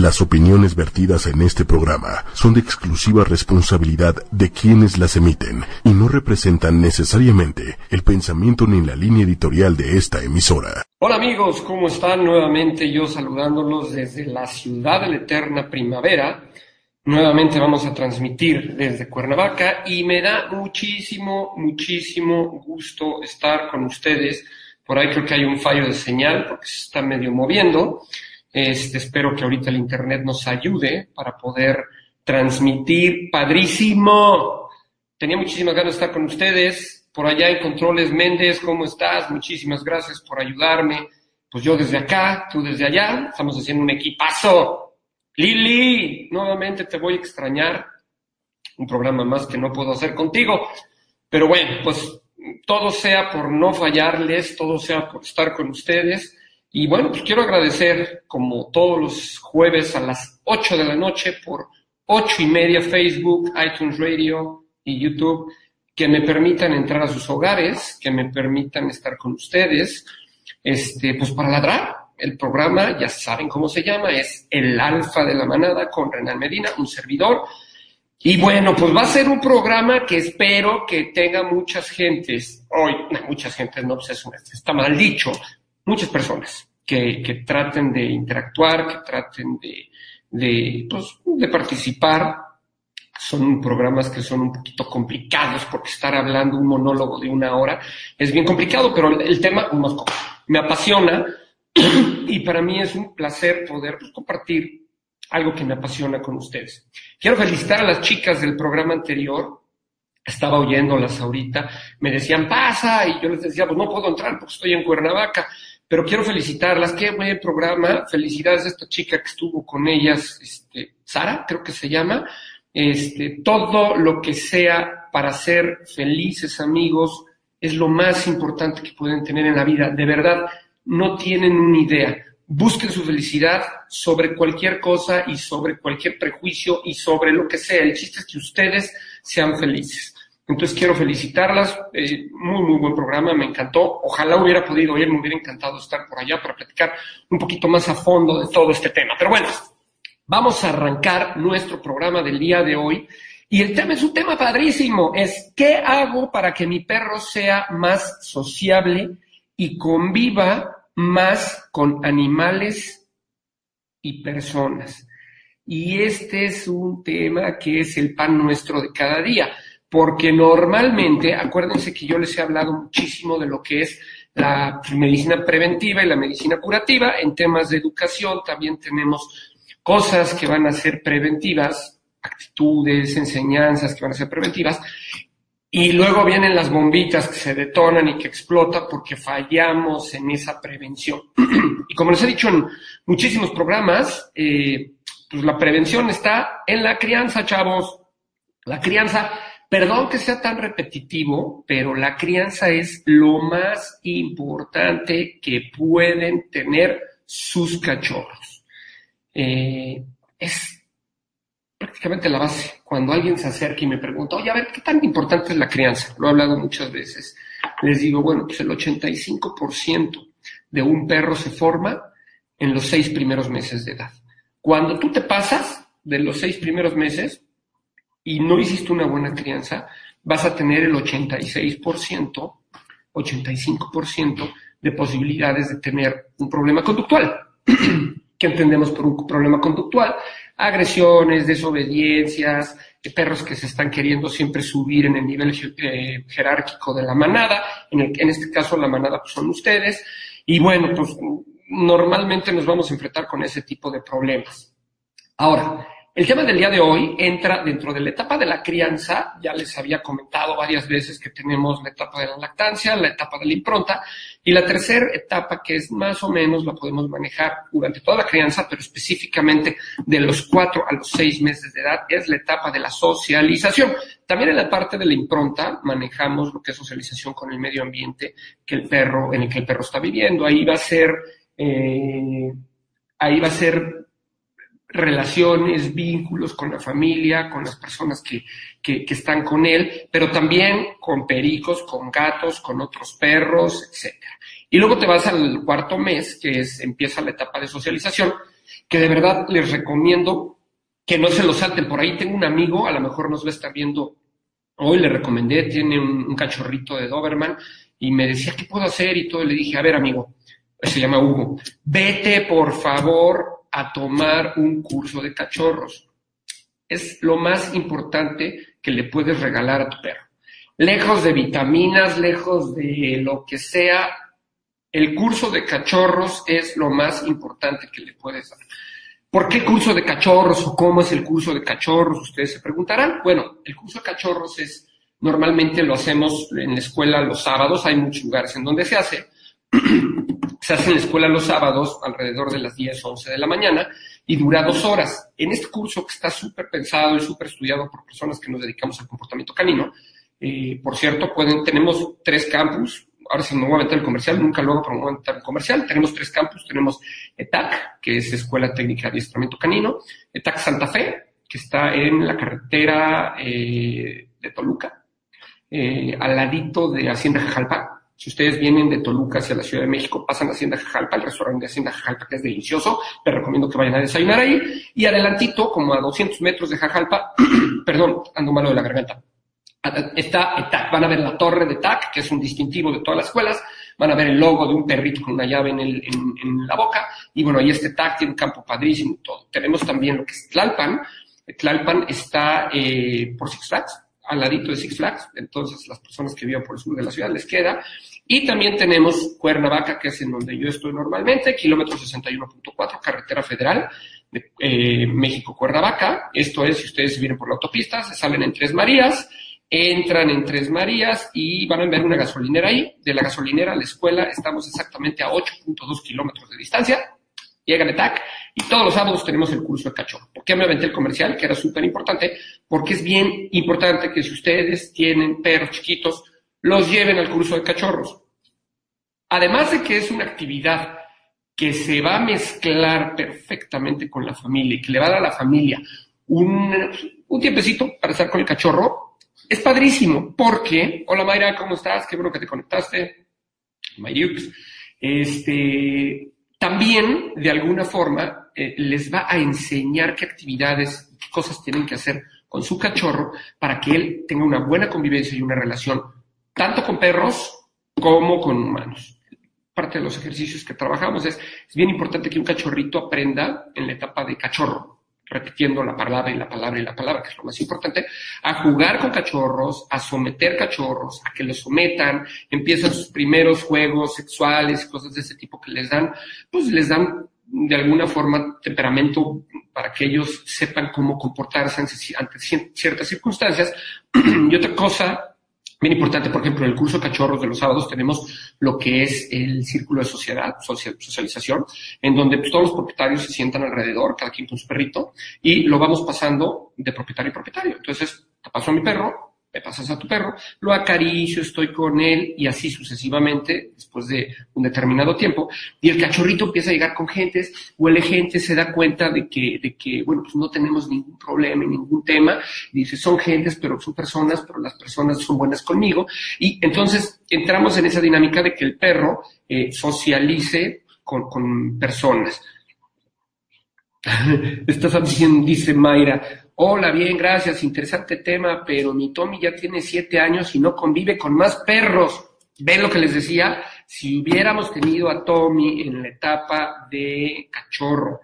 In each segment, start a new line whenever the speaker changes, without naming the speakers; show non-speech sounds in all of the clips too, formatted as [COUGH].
Las opiniones vertidas en este programa son de exclusiva responsabilidad de quienes las emiten y no representan necesariamente el pensamiento ni la línea editorial de esta emisora.
Hola amigos, ¿cómo están? Nuevamente yo saludándolos desde la ciudad de la eterna primavera. Nuevamente vamos a transmitir desde Cuernavaca y me da muchísimo, muchísimo gusto estar con ustedes. Por ahí creo que hay un fallo de señal porque se está medio moviendo. Este, espero que ahorita el Internet nos ayude para poder transmitir. Padrísimo. Tenía muchísimas ganas de estar con ustedes. Por allá en Controles Méndez, ¿cómo estás? Muchísimas gracias por ayudarme. Pues yo desde acá, tú desde allá. Estamos haciendo un equipazo. Lili, nuevamente te voy a extrañar. Un programa más que no puedo hacer contigo. Pero bueno, pues todo sea por no fallarles, todo sea por estar con ustedes. Y bueno, pues quiero agradecer, como todos los jueves a las 8 de la noche, por 8 y media Facebook, iTunes Radio y YouTube, que me permitan entrar a sus hogares, que me permitan estar con ustedes, este, pues para ladrar. El programa, ya saben cómo se llama, es El Alfa de la Manada con Renal Medina, un servidor. Y bueno, pues va a ser un programa que espero que tenga muchas gentes, hoy, [LAUGHS] muchas gentes, no, pues eso está mal dicho, muchas personas que, que traten de interactuar, que traten de, de, pues, de participar. Son programas que son un poquito complicados porque estar hablando un monólogo de una hora es bien complicado, pero el, tema me apasiona [CLEARS THROAT] y para mí es un placer poder pues, compartir algo que me apasiona con ustedes. Quiero felicitar a las chicas del programa anterior, estaba oyéndolas ahorita, me decían, pasa, y yo les decía, pues no puedo entrar porque estoy en Cuernavaca, pero quiero felicitarlas, qué buen programa, felicidades a esta chica que estuvo con ellas, este, Sara, creo que se llama, este, todo lo que sea para ser felices amigos es lo más importante que pueden tener en la vida, de verdad, no tienen una idea. Busquen su felicidad sobre cualquier cosa y sobre cualquier prejuicio y sobre lo que sea. El chiste es que ustedes sean felices. Entonces quiero felicitarlas, eh, muy, muy buen programa, me encantó. Ojalá hubiera podido ir, me hubiera encantado estar por allá para platicar un poquito más a fondo de todo este tema. Pero bueno, vamos a arrancar nuestro programa del día de hoy. Y el tema es un tema padrísimo, es ¿qué hago para que mi perro sea más sociable y conviva más con animales y personas? Y este es un tema que es el pan nuestro de cada día porque normalmente, acuérdense que yo les he hablado muchísimo de lo que es la medicina preventiva y la medicina curativa. En temas de educación también tenemos cosas que van a ser preventivas, actitudes, enseñanzas que van a ser preventivas. Y luego vienen las bombitas que se detonan y que explotan porque fallamos en esa prevención. [CLEARS THROAT] y como les he dicho en muchísimos programas, eh, pues la prevención está en la crianza, chavos. La crianza Perdón que sea tan repetitivo, pero la crianza es lo más importante que pueden tener sus cachorros. Eh, es prácticamente la base. Cuando alguien se acerca y me pregunta, oye, a ver, ¿qué tan importante es la crianza? Lo he hablado muchas veces. Les digo, bueno, pues el 85% de un perro se forma en los seis primeros meses de edad. Cuando tú te pasas de los seis primeros meses, y no hiciste una buena crianza, vas a tener el 86%, 85% de posibilidades de tener un problema conductual. [CLEARS THROAT] ¿Qué entendemos por un problema conductual? Agresiones, desobediencias, perros que se están queriendo siempre subir en el nivel eh, jerárquico de la manada, en, el, en este caso la manada pues, son ustedes, y bueno, pues normalmente nos vamos a enfrentar con ese tipo de problemas. Ahora, el tema del día de hoy entra dentro de la etapa de la crianza. Ya les había comentado varias veces que tenemos la etapa de la lactancia, la etapa de la impronta y la tercera etapa que es más o menos la podemos manejar durante toda la crianza, pero específicamente de los cuatro a los seis meses de edad es la etapa de la socialización. También en la parte de la impronta manejamos lo que es socialización con el medio ambiente que el perro, en el que el perro está viviendo. Ahí va a ser, eh, ahí va a ser relaciones, vínculos con la familia, con las personas que, que, están con él, pero también con pericos, con gatos, con otros perros, etc. Y luego te vas al cuarto mes, que es, empieza la etapa de socialización, que de verdad les recomiendo que no se lo salten. Por ahí tengo un amigo, a lo mejor nos va a estar viendo hoy, le recomendé, tiene un, cachorrito de Doberman y me decía, ¿qué puedo hacer? Y todo, le dije, a ver, amigo, se llama Hugo, vete por favor a tomar un curso de cachorros. Es lo más importante que le puedes regalar a tu perro. Lejos de vitaminas, lejos de lo que sea, el curso de cachorros es lo más importante que le puedes dar. ¿Por qué curso de cachorros o cómo es el curso de cachorros? Ustedes se preguntarán. Bueno, el curso de cachorros es, normalmente lo hacemos en la escuela los sábados, hay muchos lugares en donde se hace. Se hace en la escuela los sábados alrededor de las 10 o 11 de la mañana y dura dos horas. En este curso que está súper pensado y súper estudiado por personas que nos dedicamos al comportamiento canino, eh, por cierto, tenemos tres campus, ahora sí me voy a meter el comercial, nunca luego promuevo el comercial. Tenemos tres campus, tenemos ETAC, que es Escuela Técnica de Adiestramiento Canino, ETAC Santa Fe, que está en la carretera eh, de Toluca, eh, al ladito de Hacienda Jajalpa. Si ustedes vienen de Toluca hacia la Ciudad de México, pasan a Hacienda Jajalpa, el restaurante de Hacienda Jajalpa, que es delicioso, les recomiendo que vayan a desayunar ahí. Y adelantito, como a 200 metros de Jajalpa, [CLEARS THROAT] perdón, ando malo de la garganta, Está TAC, van a ver la torre de TAC, que es un distintivo de todas las escuelas, van a ver el logo de un perrito con una llave en, el, en, la boca, y bueno, ahí este TAC tiene un campo padrísimo todo. Tenemos también lo que es Tlalpan, Tlalpan está eh, por Six Flags, al ladito de Six Flags, entonces las personas que viven por el sur de la ciudad les queda. Y también tenemos Cuernavaca, que es en donde yo estoy normalmente, kilómetro 61.4, carretera federal de eh, México-Cuernavaca. Esto es, si ustedes vienen por la autopista, se salen en Tres Marías, entran en Tres Marías y van a ver una gasolinera ahí. De la gasolinera a la escuela estamos exactamente a 8.2 kilómetros de distancia. Llegan a TAC y todos los sábados tenemos el curso de cachorro. ¿Por qué me aventé el comercial? Que era súper importante, porque es bien importante que si ustedes tienen perros chiquitos, los lleven al curso de cachorros. Además de que es una actividad que se va a mezclar perfectamente con la familia y que le va a dar a la familia un, un tiempecito para estar con el cachorro, es padrísimo porque, hola Mayra, ¿cómo estás? Qué bueno que te conectaste. Mayux. Este, también, de alguna forma, eh, les va a enseñar qué actividades, qué cosas tienen que hacer con su cachorro para que él tenga una buena convivencia y una relación tanto con perros como con humanos. Parte de los ejercicios que trabajamos es, es bien importante que un cachorrito aprenda en la etapa de cachorro, repitiendo la palabra y la palabra y la palabra, que es lo más importante, a jugar con cachorros, a someter cachorros, a que los sometan, empiezan sus primeros juegos sexuales, cosas de ese tipo que les dan, pues les dan de alguna forma temperamento para que ellos sepan cómo comportarse ante ciertas circunstancias. [CLEARS THROAT] y otra cosa Bien importante, por ejemplo, en el curso Cachorros de los sábados tenemos lo que es el círculo de sociedad, socialización, en donde pues, todos los propietarios se sientan alrededor, cada quien con su perrito, y lo vamos pasando de propietario a propietario. Entonces, te paso a mi perro, me pasas a tu perro, lo acaricio, estoy con él y así sucesivamente después de un determinado tiempo. Y el cachorrito empieza a llegar con gentes, huele gente, se da cuenta de que, de que bueno, pues no tenemos ningún problema, ningún tema. Dice, son gentes, pero son personas, pero las personas son buenas conmigo. Y entonces entramos en esa dinámica de que el perro eh, socialice con, con personas. [LAUGHS] Estás diciendo, dice Mayra, Hola, bien, gracias, interesante tema, pero mi Tommy ya tiene siete años y no convive con más perros. ¿Ven lo que les decía? Si hubiéramos tenido a Tommy en la etapa de cachorro,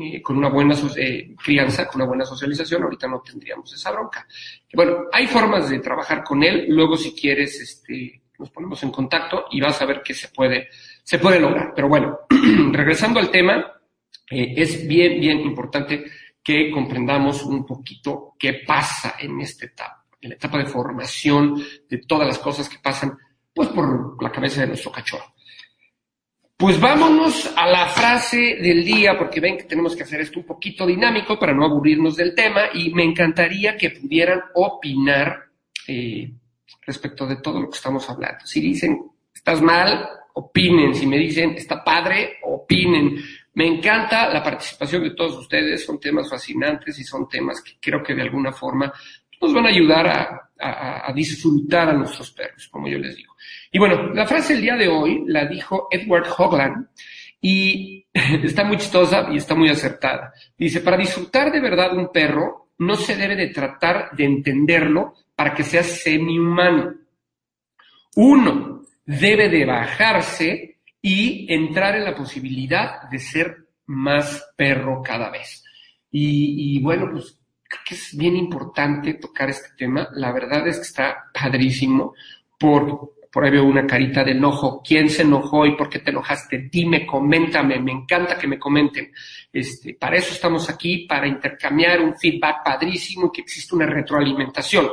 eh, con una buena eh, crianza, con una buena socialización, ahorita no tendríamos esa bronca. Bueno, hay formas de trabajar con él, luego si quieres, este, nos ponemos en contacto y vas a ver que se puede, se puede lograr. Pero bueno, [CLEARS THROAT] regresando al tema, eh, es bien, bien importante que comprendamos un poquito qué pasa en esta etapa, en la etapa de formación de todas las cosas que pasan, pues por la cabeza de nuestro cachorro. Pues vámonos a la frase del día, porque ven que tenemos que hacer esto un poquito dinámico para no aburrirnos del tema y me encantaría que pudieran opinar eh, respecto de todo lo que estamos hablando. Si dicen, estás mal, opinen. Si me dicen, está padre, opinen. Me encanta la participación de todos ustedes, son temas fascinantes y son temas que creo que de alguna forma nos van a ayudar a, disfrutar a nuestros perros, como yo les digo. Y bueno, la frase del día de hoy la dijo Edward Hogland Y [LAUGHS] está muy chistosa y está muy acertada. Dice, para disfrutar de verdad un perro, no se debe de tratar de entenderlo para que sea semi-humano. Uno debe de bajarse y entrar en la posibilidad de ser más perro cada vez. Y, y bueno, pues creo que es bien importante tocar este tema. La verdad es que está padrísimo por, por ahí veo una carita de enojo. ¿Quién se enojó y por qué te enojaste? Dime, coméntame, me encanta que me comenten. Este, para eso estamos aquí, para intercambiar un feedback padrísimo y que existe una retroalimentación.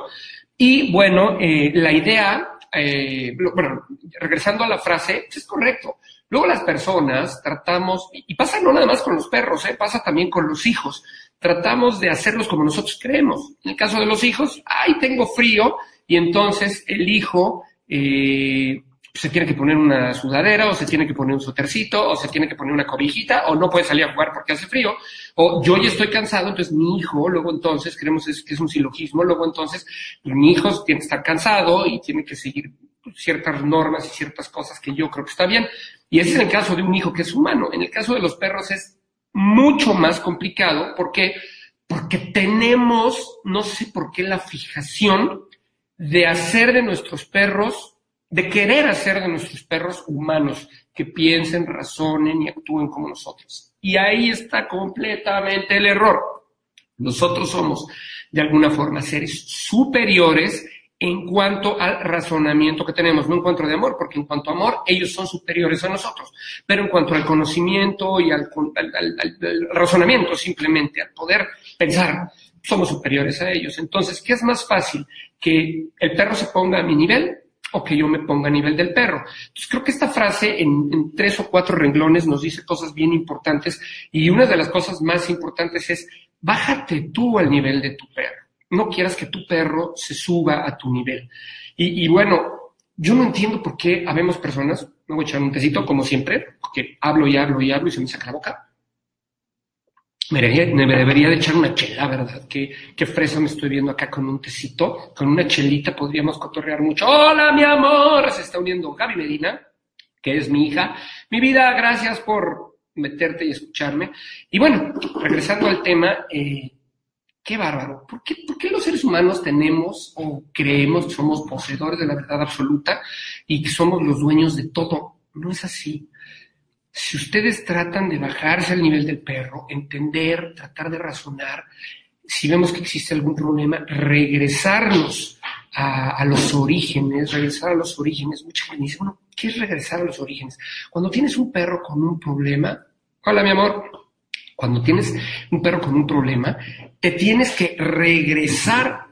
Y bueno, eh, la idea, eh, bueno, regresando a la frase, es correcto. Luego las personas tratamos, y pasa no nada más con los perros, ¿eh? pasa también con los hijos, tratamos de hacerlos como nosotros creemos. En el caso de los hijos, ay, tengo frío, y entonces el hijo eh, se tiene que poner una sudadera, o se tiene que poner un sotercito, o se tiene que poner una cobijita, o no puede salir a jugar porque hace frío, o yo ya estoy cansado, entonces mi hijo, luego entonces, creemos que es un silogismo, luego entonces mi hijo tiene que estar cansado y tiene que seguir ciertas normas y ciertas cosas que yo creo que está bien. Y ese es el caso de un hijo que es humano. En el caso de los perros es mucho más complicado porque, porque tenemos, no sé por qué, la fijación de hacer de nuestros perros, de querer hacer de nuestros perros humanos, que piensen, razonen y actúen como nosotros. Y ahí está completamente el error. Nosotros somos, de alguna forma, seres superiores en cuanto al razonamiento que tenemos, no en cuanto de amor, porque en cuanto a amor ellos son superiores a nosotros, pero en cuanto al conocimiento y al, razonamiento simplemente, al poder pensar, somos superiores a ellos. Entonces, ¿qué es más fácil? ¿Que el perro se ponga a mi nivel o que yo me ponga a nivel del perro? Entonces, creo que esta frase en, tres o cuatro renglones nos dice cosas bien importantes y una de las cosas más importantes es, bájate tú al nivel de tu perro no quieras que tu perro se suba a tu nivel. Y, bueno, yo no entiendo por qué habemos personas, me voy a echar un tecito como siempre, porque hablo y hablo y hablo y se me saca la boca. Me debería, de echar una chela, ¿verdad? Qué, fresa me estoy viendo acá con un tecito, con una chelita podríamos cotorrear mucho. Hola, mi amor, se está uniendo Gaby Medina, que es mi hija. Mi vida, gracias por meterte y escucharme. Y bueno, regresando al tema, eh, Qué bárbaro. ¿Por qué, ¿Por qué, los seres humanos tenemos o creemos que somos poseedores de la verdad absoluta y que somos los dueños de todo? No es así. Si ustedes tratan de bajarse al nivel del perro, entender, tratar de razonar, si vemos que existe algún problema, regresarnos a, los orígenes, regresar a los orígenes. Mucha gente dice, bueno, ¿qué es regresar a los orígenes? Cuando tienes un perro con un problema, hola mi amor, cuando tienes un perro con un problema, te tienes que regresar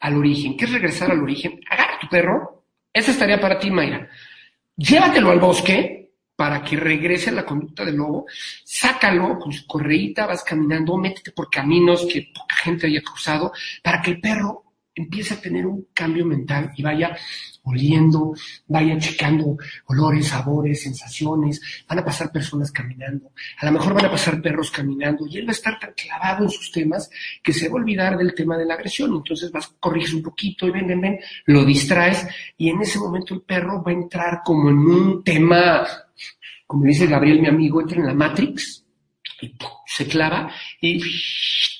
al origen. ¿Qué es regresar al origen? Agarra tu perro. Esa es tarea para ti, Mayra. Llévatelo al bosque para que regrese a la conducta del lobo. Sácalo con su correíta, vas caminando, métete por caminos que poca gente haya cruzado, para que el perro empiece a tener un cambio mental y vaya oliendo, vaya checando olores, sabores, sensaciones, van a pasar personas caminando, a lo mejor van a pasar perros caminando y él va a estar tan clavado en sus temas que se va a olvidar del tema de la agresión. Entonces vas, corriges un poquito y ven, ven, ven, lo distraes y en ese momento el perro va a entrar como en un tema, como dice Gabriel, mi amigo, entra en la Matrix y se clava y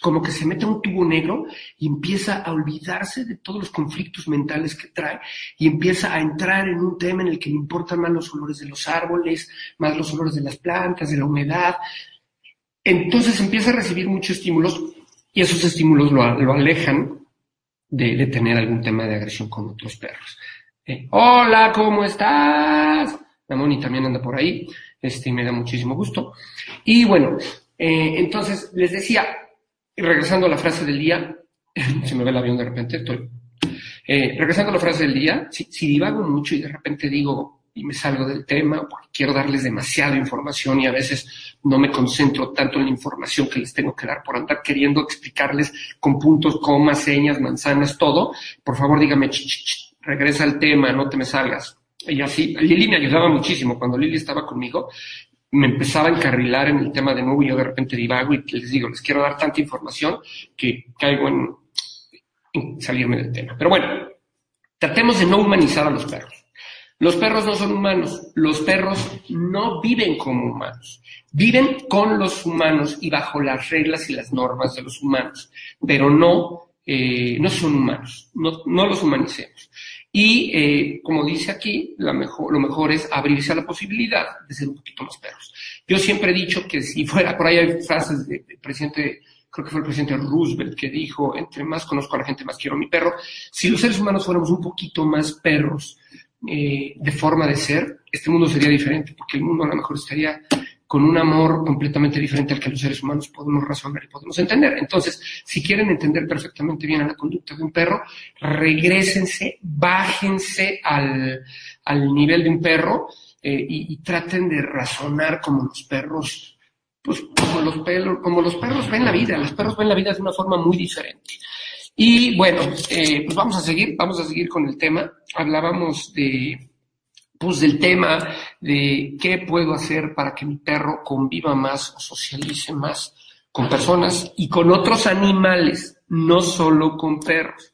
como que se mete un tubo negro y empieza a olvidarse de todos los conflictos mentales que trae y empieza a entrar en un tema en el que le importan más los olores de los árboles, más los olores de las plantas, de la humedad. Entonces empieza a recibir muchos estímulos y esos estímulos lo, alejan de, tener algún tema de agresión con otros perros. Eh, Hola, ¿cómo estás? La Moni también anda por ahí, este, me da muchísimo gusto. Y bueno, eh, entonces les decía, regresando a la frase del día, [LAUGHS] se me ve el avión de repente, estoy. Eh, regresando a la frase del día, si, divago mucho y de repente digo y me salgo del tema, porque quiero darles demasiada información y a veces no me concentro tanto en la información que les tengo que dar por andar queriendo explicarles con puntos, comas, señas, manzanas, todo, por favor dígame, regresa al tema, no te me salgas. Y así, Lili me ayudaba muchísimo. Cuando Lili estaba conmigo, me empezaba a encarrilar en el tema de nuevo y yo de repente divago y les digo, les quiero dar tanta información que caigo en, salirme del tema. Pero bueno, tratemos de no humanizar a los perros. Los perros no son humanos, los perros no viven como humanos, viven con los humanos y bajo las reglas y las normas de los humanos, pero no, eh, no son humanos, no, no los humanicemos. Y eh, como dice aquí, lo mejor es abrirse a la posibilidad de ser un poquito más perros. Yo siempre he dicho que si fuera, por ahí hay frases del presidente, creo que fue el presidente Roosevelt que dijo, entre más conozco a la gente, más quiero a mi perro. Si los seres humanos fuéramos un poquito más perros, eh, de forma de ser, este mundo sería diferente, porque el mundo a lo mejor estaría con un amor completamente diferente al que los seres humanos podemos razonar y podemos entender. Entonces, si quieren entender perfectamente bien a la conducta de un perro, regresense, bájense al, al nivel de un perro eh, y, traten de razonar como los perros, pues como los, como los perros ven la vida. Los perros ven la vida de una forma muy diferente. Y bueno, eh, pues vamos a seguir, vamos a seguir con el tema. Hablábamos de, pues del tema de qué puedo hacer para que mi perro conviva más o socialice más con personas y con otros animales, no solo con perros.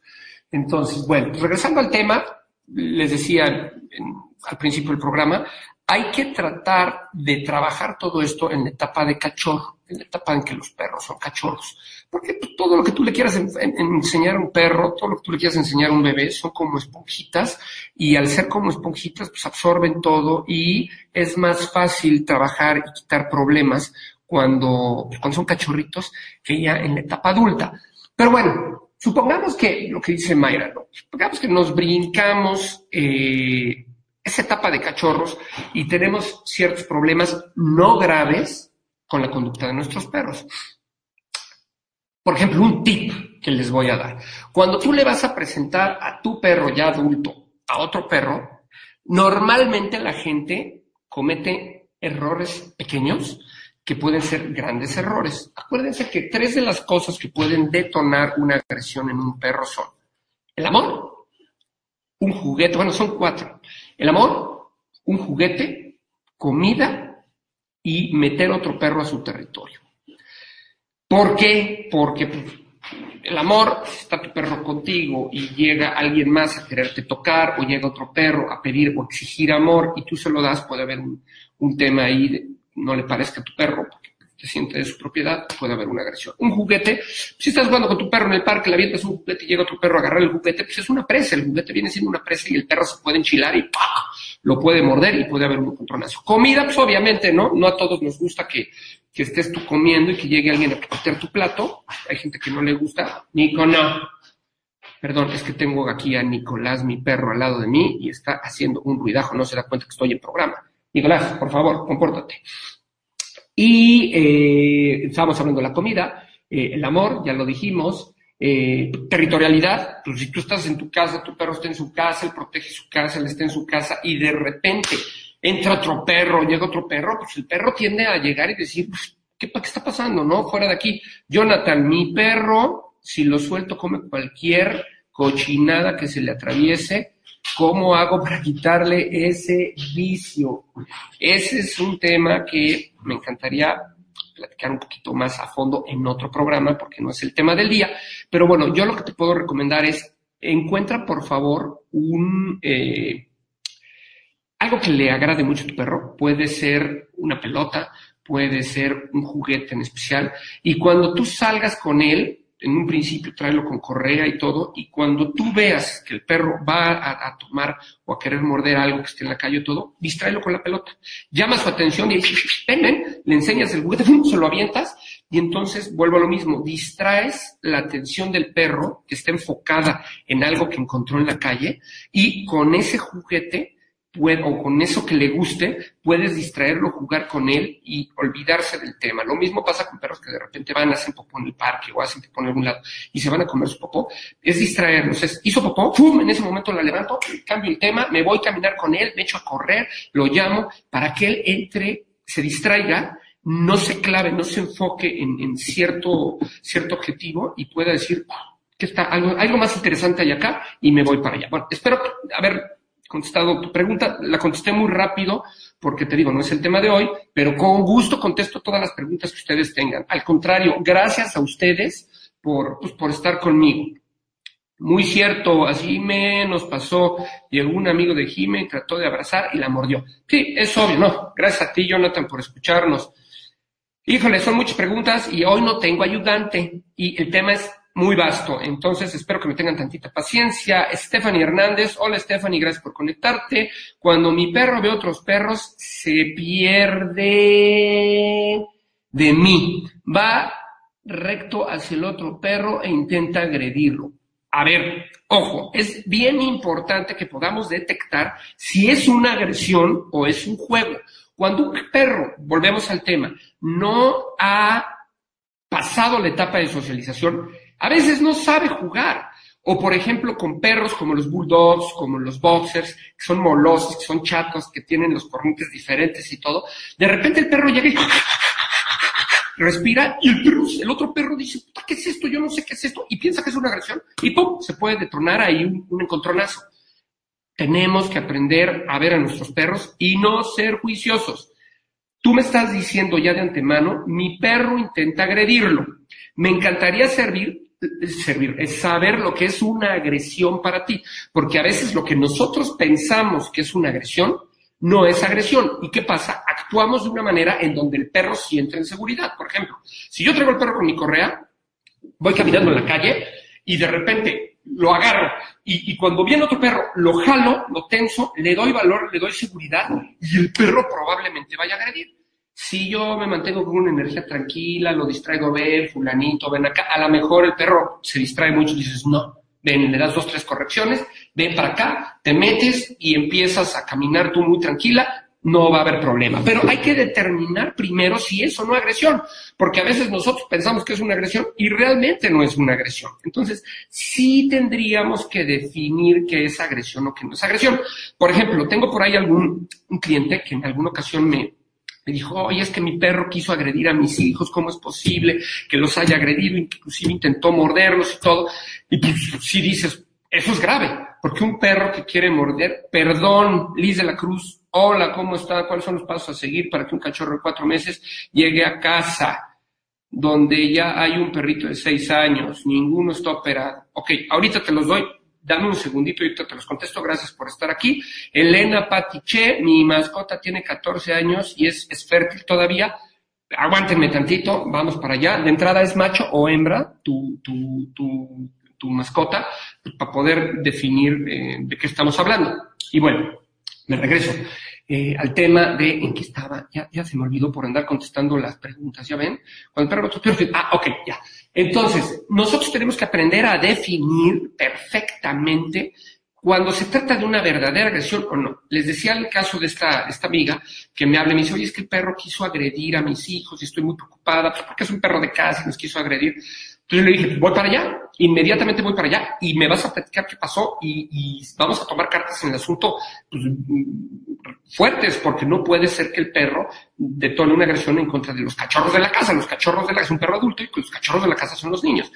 Entonces, bueno, regresando al tema, les decía al principio del programa, hay que tratar de trabajar todo esto en la etapa de cachorro, en la etapa en que los perros son cachorros. Porque todo lo que tú le quieras enseñar a un perro, todo lo que tú le quieras enseñar a un bebé, son como esponjitas y al ser como esponjitas, pues absorben todo y es más fácil trabajar y quitar problemas cuando, cuando son cachorritos que ya en la etapa adulta. Pero bueno, supongamos que lo que dice Mayra, ¿no? Supongamos que nos brincamos eh, esa etapa de cachorros y tenemos ciertos problemas no graves con la conducta de nuestros perros. Por ejemplo, un tip que les voy a dar. Cuando tú le vas a presentar a tu perro ya adulto a otro perro, normalmente la gente comete errores pequeños que pueden ser grandes errores. Acuérdense que tres de las cosas que pueden detonar una agresión en un perro son el amor, un juguete, bueno, son cuatro. El amor, un juguete, comida y meter otro perro a su territorio. ¿Por qué? Porque el amor, está tu perro contigo y llega alguien más a quererte tocar o llega otro perro a pedir o exigir amor y tú se lo das, puede haber un, tema ahí, de, no le parezca a tu perro te siente de su propiedad, puede haber una agresión. Un juguete, si estás jugando con tu perro en el parque, le avientas un juguete y llega otro perro a agarrar el juguete, pues es una presa, el juguete viene siendo una presa y el perro se puede enchilar y lo puede morder y puede haber un contronazo. Comida, pues obviamente, ¿no? No a todos nos gusta que, que estés tú comiendo y que llegue alguien a quitar tu plato. Hay gente que no le gusta. Nico, no. Perdón, es que tengo aquí a Nicolás, mi perro, al lado de mí y está haciendo un ruidajo, no se da cuenta que estoy en programa. Nicolás, por favor, compórtate. Y eh, estábamos hablando de la comida, eh, el amor, ya lo dijimos, eh, territorialidad, pues si tú estás en tu casa, tu perro está en su casa, él protege su casa, él está en su casa y de repente entra otro perro, llega otro perro, pues el perro tiende a llegar y decir, pues, ¿qué, ¿qué está pasando? ¿No? Fuera de aquí. Jonathan, mi perro, si lo suelto, come cualquier cochinada que se le atraviese. ¿Cómo hago para quitarle ese vicio? Ese es un tema que me encantaría platicar un poquito más a fondo en otro programa porque no es el tema del día. Pero bueno, yo lo que te puedo recomendar es encuentra por favor un eh, algo que le agrade mucho a tu perro. Puede ser una pelota, puede ser un juguete en especial. Y cuando tú salgas con él, en un principio tráelo con correa y todo, y cuando tú veas que el perro va a, tomar o a querer morder algo que esté en la calle o todo, distráelo con la pelota. Llama su atención y [LAUGHS] ven, ven, le enseñas el juguete, [LAUGHS] se lo avientas, y entonces vuelvo a lo mismo, distraes la atención del perro que está enfocada en algo que encontró en la calle, y con ese juguete o con eso que le guste, puedes distraerlo, jugar con él y olvidarse del tema. Lo mismo pasa con perros que de repente van, hacen popó en el parque o hacen popó en algún lado y se van a comer su popó. Es distraerlos. Es, hizo popó, ¡pum! En ese momento la levanto, cambio el tema, me voy a caminar con él, me echo a correr, lo llamo para que él entre, se distraiga no se clave, no se enfoque en, cierto, cierto objetivo y pueda decir que está algo, algo más interesante hay acá y me voy para allá. Bueno, espero haber contestado tu pregunta, la contesté muy rápido porque te digo, no es el tema de hoy, pero con gusto contesto todas las preguntas que ustedes tengan. Al contrario, gracias a ustedes por, pues, por estar conmigo. Muy cierto, así me nos pasó. Llegó un amigo de Jime trató de abrazar y la mordió. Sí, es obvio, no. Gracias a ti, Jonathan, por escucharnos. Híjole, son muchas preguntas y hoy no tengo ayudante y el tema es muy vasto. Entonces espero que me tengan tantita paciencia. Stephanie Hernández, hola Stephanie, gracias por conectarte. Cuando mi perro ve otros perros, se pierde de mí. Va recto hacia el otro perro e intenta agredirlo. A ver, ojo, es bien importante que podamos detectar si es una agresión o es un juego. Cuando un perro, volvemos al tema, no ha pasado la etapa de socialización, a veces no sabe jugar. O por ejemplo con perros como los bulldogs, como los boxers, que son molosos, que son chatos, que tienen los corrientes diferentes y todo. De repente el perro llega y respira y el otro perro dice, ¿qué es esto? Yo no sé qué es esto. Y piensa que es una agresión y ¡pum! Se puede detonar ahí un, un encontronazo. Tenemos que aprender a ver a nuestros perros y no ser juiciosos. Tú me estás diciendo ya de antemano, mi perro intenta agredirlo. Me encantaría servir, servir, es saber lo que es una agresión para ti, porque a veces lo que nosotros pensamos que es una agresión, no es agresión. ¿Y qué pasa? Actuamos de una manera en donde el perro siente inseguridad. Por ejemplo, si yo traigo el perro con mi correa, voy caminando en la calle y de repente lo agarro y, y, cuando viene otro perro lo jalo, lo tenso, le doy valor, le doy seguridad y el perro probablemente vaya a agredir. Si yo me mantengo con una energía tranquila, lo distraigo, ver, fulanito, ven acá, a lo mejor el perro se distrae mucho y dices, no, ven, le das dos, tres correcciones, ven para acá, te metes y empiezas a caminar tú muy tranquila, no va a haber problema. Pero hay que determinar primero si es o no agresión, porque a veces nosotros pensamos que es una agresión y realmente no es una agresión. Entonces, sí tendríamos que definir qué es agresión o qué no es agresión. Por ejemplo, tengo por ahí algún un cliente que en alguna ocasión me, me dijo, oye, es que mi perro quiso agredir a mis hijos, ¿cómo es posible que los haya agredido? Inclusive intentó morderlos y todo. Y pues si dices, eso es grave, porque un perro que quiere morder, perdón, Liz de la Cruz, hola, ¿cómo está? ¿Cuáles son los pasos a seguir para que un cachorro de cuatro meses llegue a casa donde ya hay un perrito de seis años, ninguno está operado? Ok, ahorita te los doy, dame un segundito y te los contesto, gracias por estar aquí. Elena Patiche, mi mascota tiene 14 años y es, es fértil todavía. Aguántenme tantito, vamos para allá. De entrada es macho o hembra, tu, tu, tu, tu mascota, para poder definir eh, de qué estamos hablando. Y bueno, me regreso eh, al tema de en qué estaba, ya, ya se me olvidó por andar contestando las preguntas, ¿ya ven? Cuando el perro ah, ok, ya. Entonces, nosotros tenemos que aprender a definir perfectamente cuando se trata de una verdadera agresión o no. Les decía el caso de esta, esta amiga que me habla y me dice, oye, es que el perro quiso agredir a mis hijos y estoy muy preocupada, pues porque es un perro de casa y nos quiso agredir. Entonces le dije, voy para allá, inmediatamente voy para allá y me vas a platicar qué pasó y, vamos a tomar cartas en el asunto pues, fuertes, porque no puede ser que el perro detone una agresión en contra de los cachorros de la casa. Los cachorros de la casa es un perro adulto y los cachorros de la casa son los niños.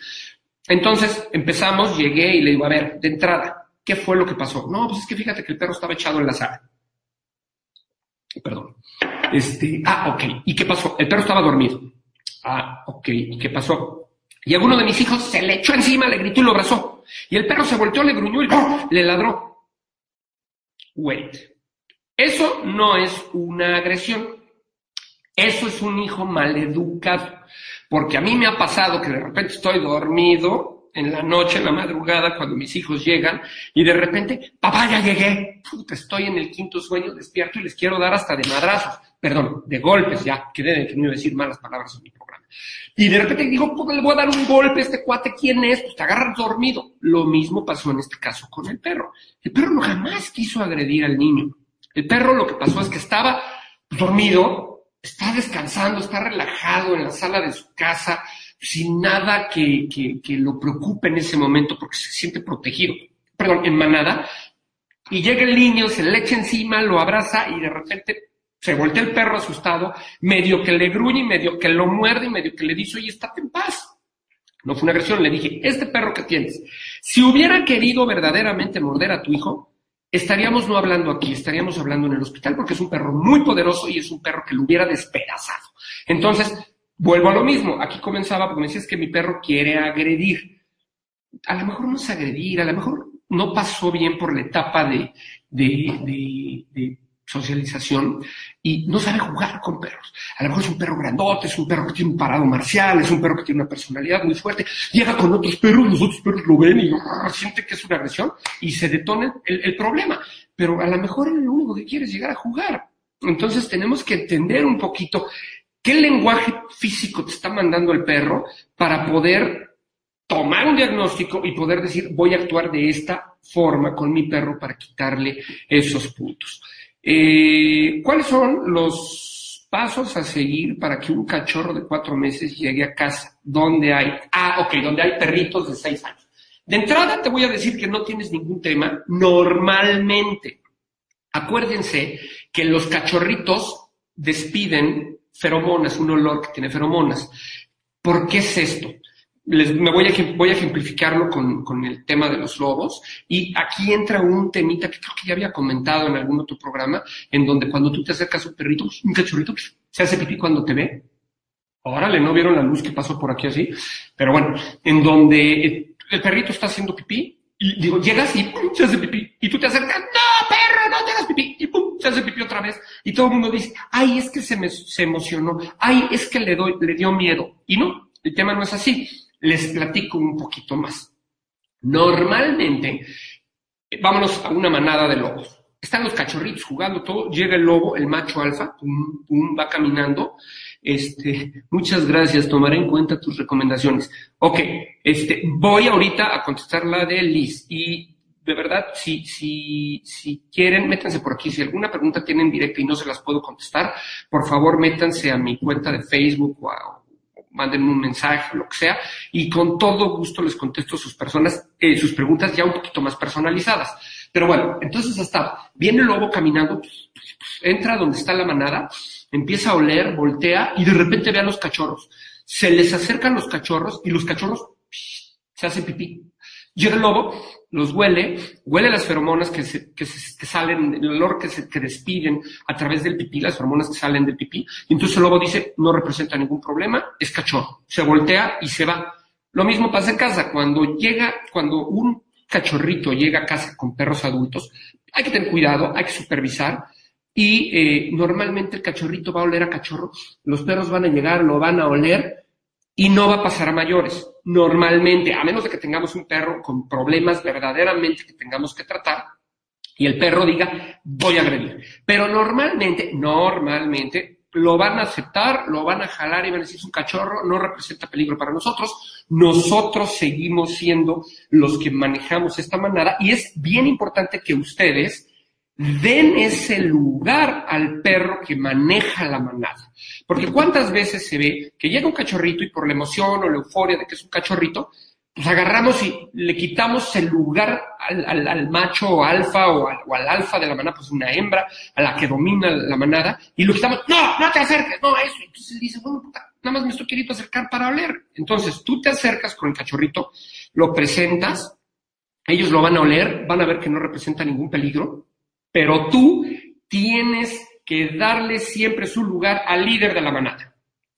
Entonces empezamos, llegué y le digo, a ver, de entrada, ¿qué fue lo que pasó? No, pues es que fíjate que el perro estaba echado en la sala. Perdón. Este, ah, ok. ¿Y qué pasó? El perro estaba dormido. Ah, ok. ¿Y qué pasó? Y alguno de mis hijos se le echó encima, le gritó y lo abrazó. Y el perro se volteó, le gruñó y le ladró. Wait. Eso no es una agresión. Eso es un hijo maleducado. Porque a mí me ha pasado que de repente estoy dormido en la noche, en la madrugada, cuando mis hijos llegan, y de repente, papá, ya llegué. Puta, estoy en el quinto sueño, despierto y les quiero dar hasta de madrazos. Perdón, de golpes, ya, quedé de que no iba a decir malas palabras en mi programa. Y de repente digo, pues le voy a dar un golpe a este cuate, ¿quién es? Pues te agarras dormido. Lo mismo pasó en este caso con el perro. El perro no jamás quiso agredir al niño. El perro lo que pasó es que estaba dormido, está descansando, está relajado en la sala de su casa, sin nada que, que, que lo preocupe en ese momento porque se siente protegido. Perdón, en manada. Y llega el niño, se le echa encima, lo abraza y de repente se voltea el perro asustado, medio que le gruñe, medio que lo muerde, medio que le dice, oye, estate en paz. No fue una agresión, le dije, este perro que tienes, si hubiera querido verdaderamente morder a tu hijo, estaríamos no hablando aquí, estaríamos hablando en el hospital porque es un perro muy poderoso y es un perro que lo hubiera despedazado. Entonces, vuelvo a lo mismo, aquí comenzaba porque me decías que mi perro quiere agredir. a lo mejor no es agredir, a lo mejor no pasó bien por la etapa de, de, socialización y no sabe jugar con perros. A lo mejor es un perro grandote, es un perro que tiene un parado marcial, es un perro que tiene una personalidad muy fuerte, llega con otros perros, los otros perros lo ven y siente que es una agresión y se detona el, problema. Pero a lo mejor el único que quiere es llegar a jugar. Entonces tenemos que entender un poquito qué lenguaje físico te está mandando el perro para poder tomar un diagnóstico y poder decir, voy a actuar de esta forma con mi perro para quitarle esos puntos. Eh, ¿Cuáles son los pasos a seguir para que un cachorro de cuatro meses llegue a casa donde hay, ah, ok, donde hay perritos de seis años? De entrada te voy a decir que no tienes ningún tema normalmente. Acuérdense que los cachorritos despiden feromonas, un olor que tiene feromonas. ¿Por qué es esto? Me voy a, voy a ejemplificarlo con, con, el tema de los lobos. Y aquí entra un temita que creo que ya había comentado en algún otro programa, en donde cuando tú te acercas a un perrito, pues, un cachorrito, pues, se hace pipí cuando te ve. Órale, no vieron la luz que pasó por aquí así. Pero bueno, en donde el perrito está haciendo pipí, y digo, llegas y ¡pum! se hace pipí. Y tú te acercas, no, perro, no te hagas pipí. Y pum, se hace pipí otra vez. Y todo el mundo dice, ay, es que se me se emocionó. Ay, es que le doy, le dio miedo. Y no, el tema no es así les platico un poquito más. Normalmente, vámonos a una manada de lobos. Están los cachorritos jugando todo, llega el lobo, el macho alfa, va caminando. Este, muchas gracias, tomaré en cuenta tus recomendaciones. Ok, este, voy ahorita a contestar la de Liz y de verdad, si, si, si quieren, métanse por aquí. Si alguna pregunta tienen directa y no se las puedo contestar, por favor, métanse a mi cuenta de Facebook o a, mándenme un mensaje, lo que sea, y con todo gusto les contesto sus personas, eh, sus preguntas ya un poquito más personalizadas. Pero bueno, entonces hasta viene el lobo caminando, pues, pues, pues, entra donde está la manada, empieza a oler, voltea y de repente ve a los cachorros. Se les acercan los cachorros y los cachorros se hacen pipí. Llega el lobo, los huele, huele las feromonas que, se, que, que salen, el olor que, se, que despiden a través del pipí, las feromonas que salen del pipí. Y entonces el lobo dice, no representa ningún problema, es cachorro. Se voltea y se va. Lo mismo pasa en casa. Cuando llega, cuando un cachorrito llega a casa con perros adultos, hay que tener cuidado, hay que supervisar. Y eh, normalmente el cachorrito va a oler a cachorro. Los perros van a llegar, lo van a oler y no va a pasar a mayores normalmente, a menos de que tengamos un perro con problemas verdaderamente que tengamos que tratar, y el perro diga, voy a agredir. Pero normalmente, normalmente, lo van a aceptar, lo van a jalar y van a decir, es un cachorro, no representa peligro para nosotros. Nosotros seguimos siendo los que manejamos esta manada y es bien importante que ustedes den ese lugar al perro que maneja la manada. Porque cuántas veces se ve que llega un cachorrito y por la emoción o la euforia de que es un cachorrito, pues agarramos y le quitamos el lugar al, macho alfa o al, alfa de la manada, pues una hembra, a la que domina la manada, y lo quitamos, no, no te acerques, no, eso. Entonces dice, bueno, puta, nada más me estoy queriendo acercar para oler. Entonces tú te acercas con el cachorrito, lo presentas, ellos lo van a oler, van a ver que no representa ningún peligro, pero tú tienes que darle siempre su lugar al líder de la manada.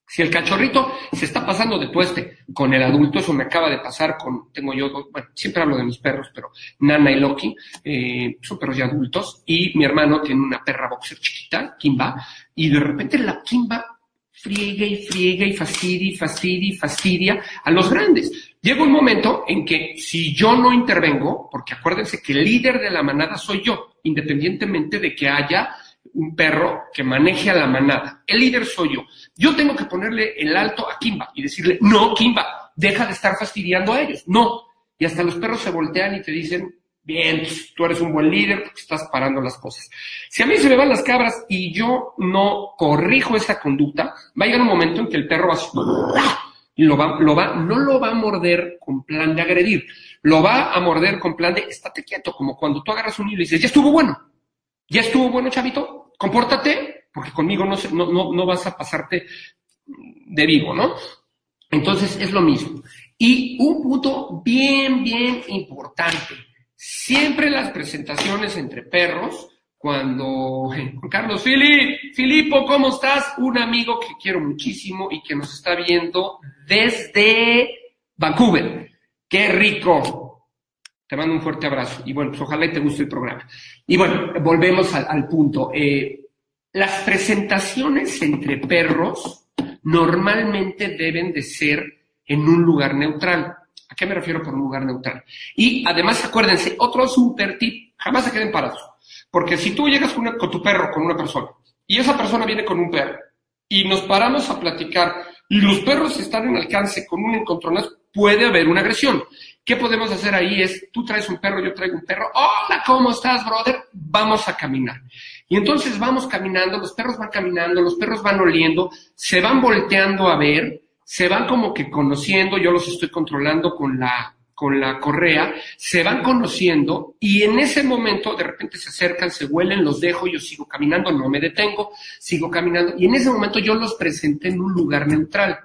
Si el cachorrito se está pasando de tueste con el adulto, eso me acaba de pasar con, tengo yo, bueno, siempre hablo de mis perros, pero Nana y Loki, eh, son perros ya adultos, y mi hermano tiene una perra boxer chiquita, Kimba, y de repente la Kimba friega y friega y fastidia y fastidia y fastidia a los grandes. Llega un momento en que si yo no intervengo, porque acuérdense que el líder de la manada soy yo, independientemente de que haya un perro que maneje a la manada. El líder soy yo. Yo tengo que ponerle el alto a Kimba y decirle, no, Kimba, deja de estar fastidiando a ellos. No. Y hasta los perros se voltean y te dicen, bien, pues, tú eres un buen líder porque estás parando las cosas. Si a mí se me van las cabras y yo no corrijo esa conducta, va a llegar un momento en que el perro va a y lo va, lo va, no lo va a morder con plan de agredir, lo va a morder con plan de estate quieto, como cuando tú agarras un hilo y dices, ya estuvo bueno, ya estuvo bueno, chavito, compórtate, porque conmigo no, no, no vas a pasarte de vivo, ¿no? Entonces es lo mismo. Y un punto bien, bien importante. Siempre las presentaciones entre perros cuando Juan Carlos Filip, Filipo, ¿cómo estás? Un amigo que quiero muchísimo y que nos está viendo desde Vancouver. ¡Qué rico! Te mando un fuerte abrazo. Y bueno, pues ojalá te guste el programa. Y bueno, volvemos al, punto. Eh, las presentaciones entre perros normalmente deben de ser en un lugar neutral. ¿A qué me refiero por un lugar neutral? Y además, acuérdense, otro super tip, jamás se queden parados. Porque si tú llegas con, con tu perro, con una persona, y esa persona viene con un perro, y nos paramos a platicar, y los perros están en alcance con un encontronazo, puede haber una agresión. ¿Qué podemos hacer ahí? Es, tú traes un perro, yo traigo un perro. Hola, ¿cómo estás, brother? Vamos a caminar. Y entonces vamos caminando, los perros van caminando, los perros van oliendo, se van volteando a ver, se van como que conociendo, yo los estoy controlando con la, con la correa, se van conociendo y en ese momento de repente se acercan, se huelen, los dejo, yo sigo caminando, no me detengo, sigo caminando y en ese momento yo los presenté en un lugar neutral.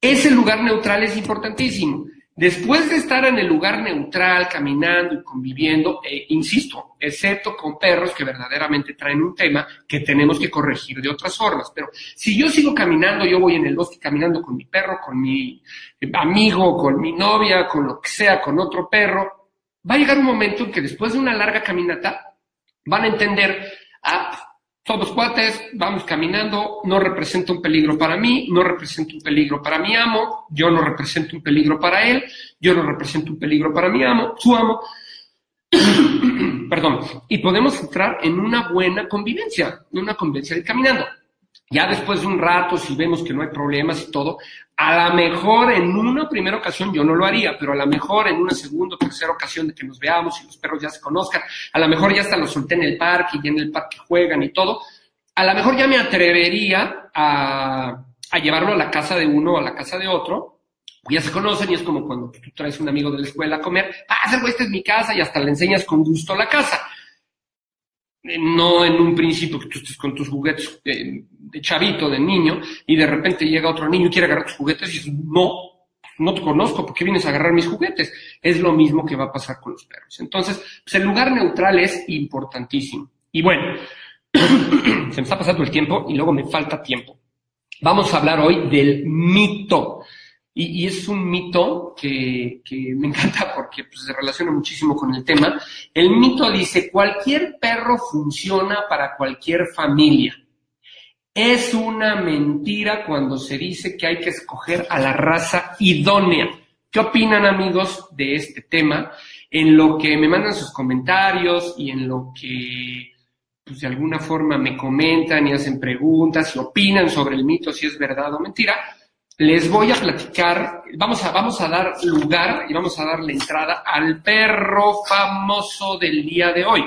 Ese lugar neutral es importantísimo. Después de estar en el lugar neutral, caminando y conviviendo, eh, insisto, excepto con perros que verdaderamente traen un tema que tenemos que corregir de otras formas, pero si yo sigo caminando, yo voy en el bosque caminando con mi perro, con mi amigo, con mi novia, con lo que sea, con otro perro, va a llegar un momento en que después de una larga caminata van a entender, ah, somos cuates, vamos caminando, no representa un peligro para mí, no representa un peligro para mi amo, yo no represento un peligro para él, yo no represento un peligro para mi amo, su amo. [CLEARS THROAT] Perdón. Y podemos entrar en una buena convivencia, en una convivencia de caminando. Ya después de un rato, si vemos que no hay problemas y todo, a lo mejor en una primera ocasión yo no lo haría, pero a lo mejor en una segunda o tercera ocasión de que nos veamos y los perros ya se conozcan, a lo mejor ya hasta los solté en el parque y en el parque juegan y todo, a lo mejor ya me atrevería a, llevarlo a la casa de uno o a la casa de otro, ya se conocen y es como cuando tú traes un amigo de la escuela a comer, ah, esta es mi casa y hasta le enseñas con gusto la casa no en un principio que tú estés con tus juguetes de, chavito, de niño, y de repente llega otro niño y quiere agarrar tus juguetes y dices, no, no te conozco, ¿por qué vienes a agarrar mis juguetes? Es lo mismo que va a pasar con los perros. Entonces, pues el lugar neutral es importantísimo. Y bueno, [COUGHS] se me está pasando el tiempo y luego me falta tiempo. Vamos a hablar hoy del mito y, es un mito que, me encanta porque pues, se relaciona muchísimo con el tema. El mito dice, cualquier perro funciona para cualquier familia. Es una mentira cuando se dice que hay que escoger a la raza idónea. ¿Qué opinan amigos de este tema? En lo que me mandan sus comentarios y en lo que pues, de alguna forma me comentan y hacen preguntas y opinan sobre el mito, si es verdad o mentira les voy a platicar, vamos a, vamos a dar lugar y vamos a darle entrada al perro famoso del día de hoy.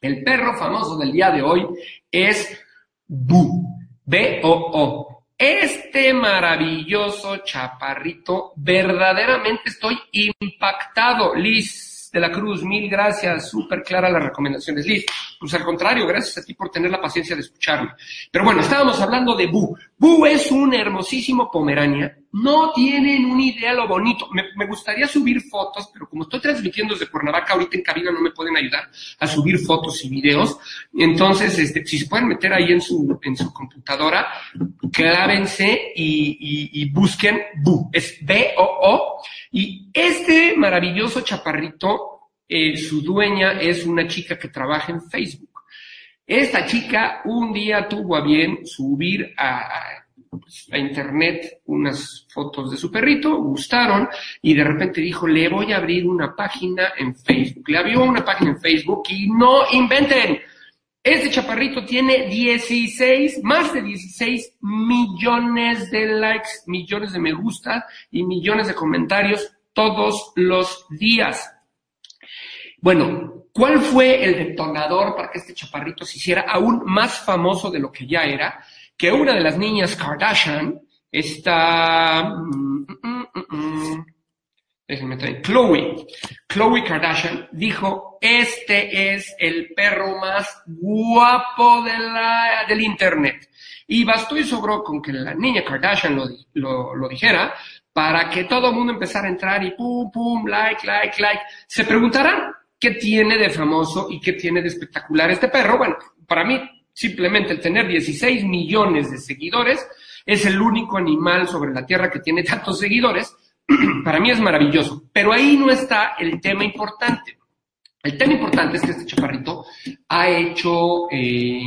El perro famoso del día de hoy es Bu, B-O-O. Este maravilloso chaparrito, verdaderamente estoy impactado. Liz, de la Cruz, mil gracias, súper clara las recomendaciones. Liz, pues al contrario, gracias a ti por tener la paciencia de escucharme. Pero bueno, estábamos hablando de Bu. Bu es un hermosísimo Pomerania. No tienen una idea lo bonito. Me, gustaría subir fotos, pero como estoy transmitiendo desde Cuernavaca, ahorita en cabina no me pueden ayudar a subir fotos y videos. Entonces, este, si se pueden meter ahí en su, en su computadora, clávense y, y busquen Bu. Es B-O-O. Y este maravilloso chaparrito, eh, su dueña es una chica que trabaja en Facebook. Esta chica un día tuvo a bien subir a, pues, a, internet unas fotos de su perrito, gustaron y de repente dijo, le voy a abrir una página en Facebook. Le abrió una página en Facebook y no inventen. Este chaparrito tiene 16, más de 16 millones de likes, millones de me gusta y millones de comentarios todos los días. Bueno, ¿cuál fue el detonador para que este chaparrito se hiciera aún más famoso de lo que ya era? Que una de las niñas Kardashian, esta... Mm, mm, mm, déjenme traer, Chloe, Chloe Kardashian dijo, este es el perro más guapo de la, del Internet. Y bastó y sobró con que la niña Kardashian lo, lo dijera para que todo el mundo empezara a entrar y pum, pum, like, like, like. Se preguntarán qué tiene de famoso y qué tiene de espectacular este perro. Bueno, para mí, simplemente el tener 16 millones de seguidores es el único animal sobre la Tierra que tiene tantos seguidores, [CLEARS THROAT] para mí es maravilloso, pero ahí no está el tema importante. El tema importante es que este chaparrito ha hecho 10,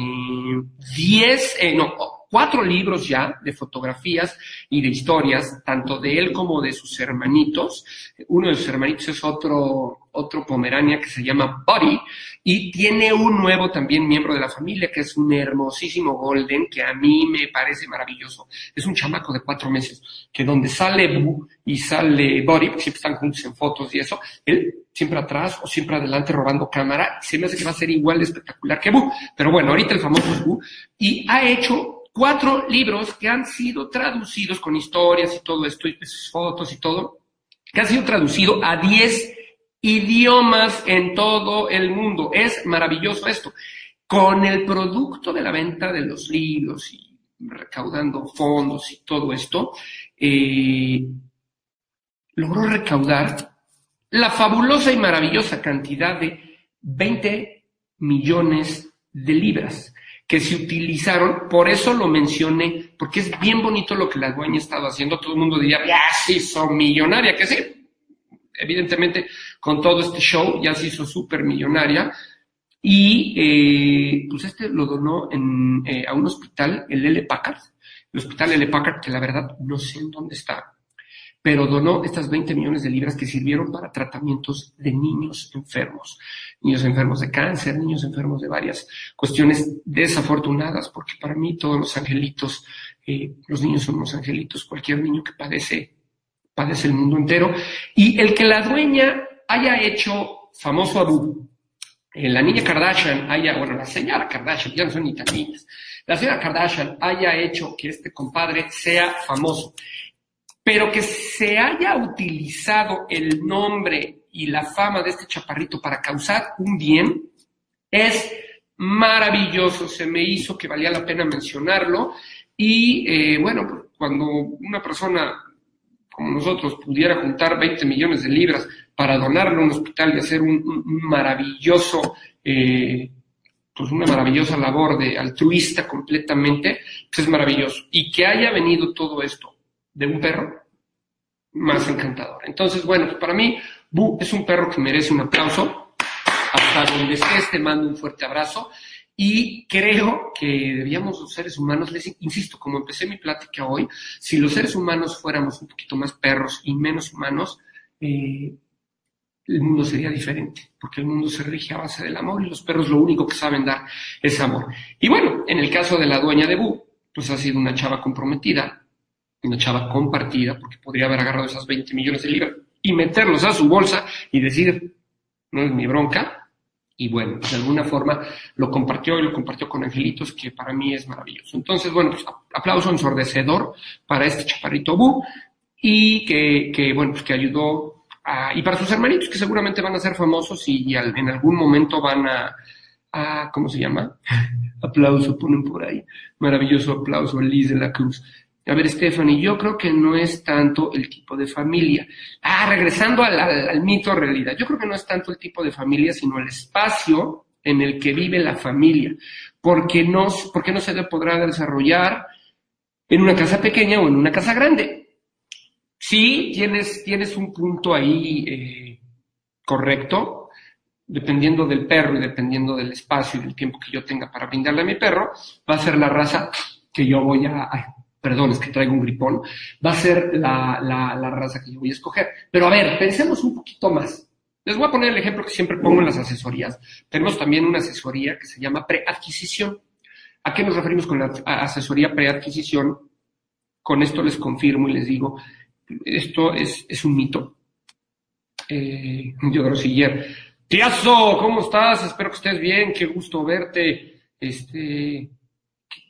eh, no, cuatro libros ya de fotografías y de historias, tanto de él como de sus hermanitos. Uno de sus hermanitos es otro, otro Pomerania que se llama Buddy, y tiene un nuevo también miembro de la familia, que es un hermosísimo Golden, que a mí me parece maravilloso. Es un chamaco de cuatro meses, que donde sale Boo y sale Buddy, siempre están juntos en fotos y eso, él siempre atrás o siempre adelante robando cámara, se me hace que va a ser igual de espectacular que Boo. Pero bueno, ahorita el famoso es Boo, y ha hecho cuatro libros que han sido traducidos con historias y todo esto, y fotos y todo, que han sido traducidos a diez idiomas en todo el mundo. Es maravilloso esto. Con el producto de la venta de los libros y recaudando fondos y todo esto, eh, logró recaudar la fabulosa y maravillosa cantidad de 20 millones de libras que se utilizaron, por eso lo mencioné, porque es bien bonito lo que la dueña estaba haciendo, todo el mundo diría, ya sí, son millonaria, que sí, evidentemente con todo este show, ya se hizo súper millonaria. Y eh, pues este lo donó en, eh, a un hospital, el L. Packard, el hospital L. Packard, que la verdad no sé en dónde está, pero donó estas 20 millones de libras que sirvieron para tratamientos de niños enfermos, niños enfermos de cáncer, niños enfermos de varias cuestiones desafortunadas, porque para mí todos los angelitos, eh, los niños son unos angelitos, cualquier niño que padece, padece el mundo entero, y el que la dueña haya hecho famoso a eh, la niña Kardashian haya, bueno, la señora Kardashian, ya no son ni tan niñas, la señora Kardashian haya hecho que este compadre sea famoso, pero que se haya utilizado el nombre y la fama de este chaparrito para causar un bien, es maravilloso, se me hizo que valía la pena mencionarlo y eh, bueno, cuando una persona como nosotros pudiera juntar 20 millones de libras para donarlo a un hospital y hacer un, maravilloso, eh, pues una maravillosa labor de altruista completamente, pues es maravilloso. Y que haya venido todo esto de un perro, más encantador. Entonces, bueno, pues para mí, Bu es un perro que merece un aplauso. Hasta donde estés, te mando un fuerte abrazo. Y creo que debíamos los seres humanos, les insisto, como empecé mi plática hoy, si los seres humanos fuéramos un poquito más perros y menos humanos, eh, el mundo sería diferente, porque el mundo se rige a base del amor y los perros lo único que saben dar es amor. Y bueno, en el caso de la dueña de Bu, pues ha sido una chava comprometida, una chava compartida, porque podría haber agarrado esas 20 millones de libras y meterlos a su bolsa y decir, no es mi bronca. Y bueno, de alguna forma lo compartió y lo compartió con Angelitos, que para mí es maravilloso. Entonces, bueno, pues aplauso ensordecedor para este chaparrito Bu y que, que bueno, pues que ayudó y para sus hermanitos que seguramente van a ser famosos y, en algún momento van a, ¿cómo se llama? [LAUGHS] aplauso, ponen por ahí. Maravilloso aplauso, Liz de la Cruz. A ver, Stephanie, yo creo que no es tanto el tipo de familia. Ah, regresando al, al, mito realidad. Yo creo que no es tanto el tipo de familia, sino el espacio en el que vive la familia. Porque no, porque no se le podrá desarrollar en una casa pequeña o en una casa grande. Sí, tienes, tienes un punto ahí eh, correcto, dependiendo del perro y dependiendo del espacio y del tiempo que yo tenga para brindarle a mi perro, va a ser la raza que yo voy a, perdón, es que traigo un gripón, va a ser la, la, la, raza que yo voy a escoger. Pero a ver, pensemos un poquito más. Les voy a poner el ejemplo que siempre pongo en las asesorías. Tenemos también una asesoría que se llama preadquisición. ¿A qué nos referimos con la asesoría preadquisición? Con esto les confirmo y les digo esto es, es un mito. Eh, yo Grosiller. Tiazo, ¿cómo estás? Espero que estés bien, qué gusto verte. Este,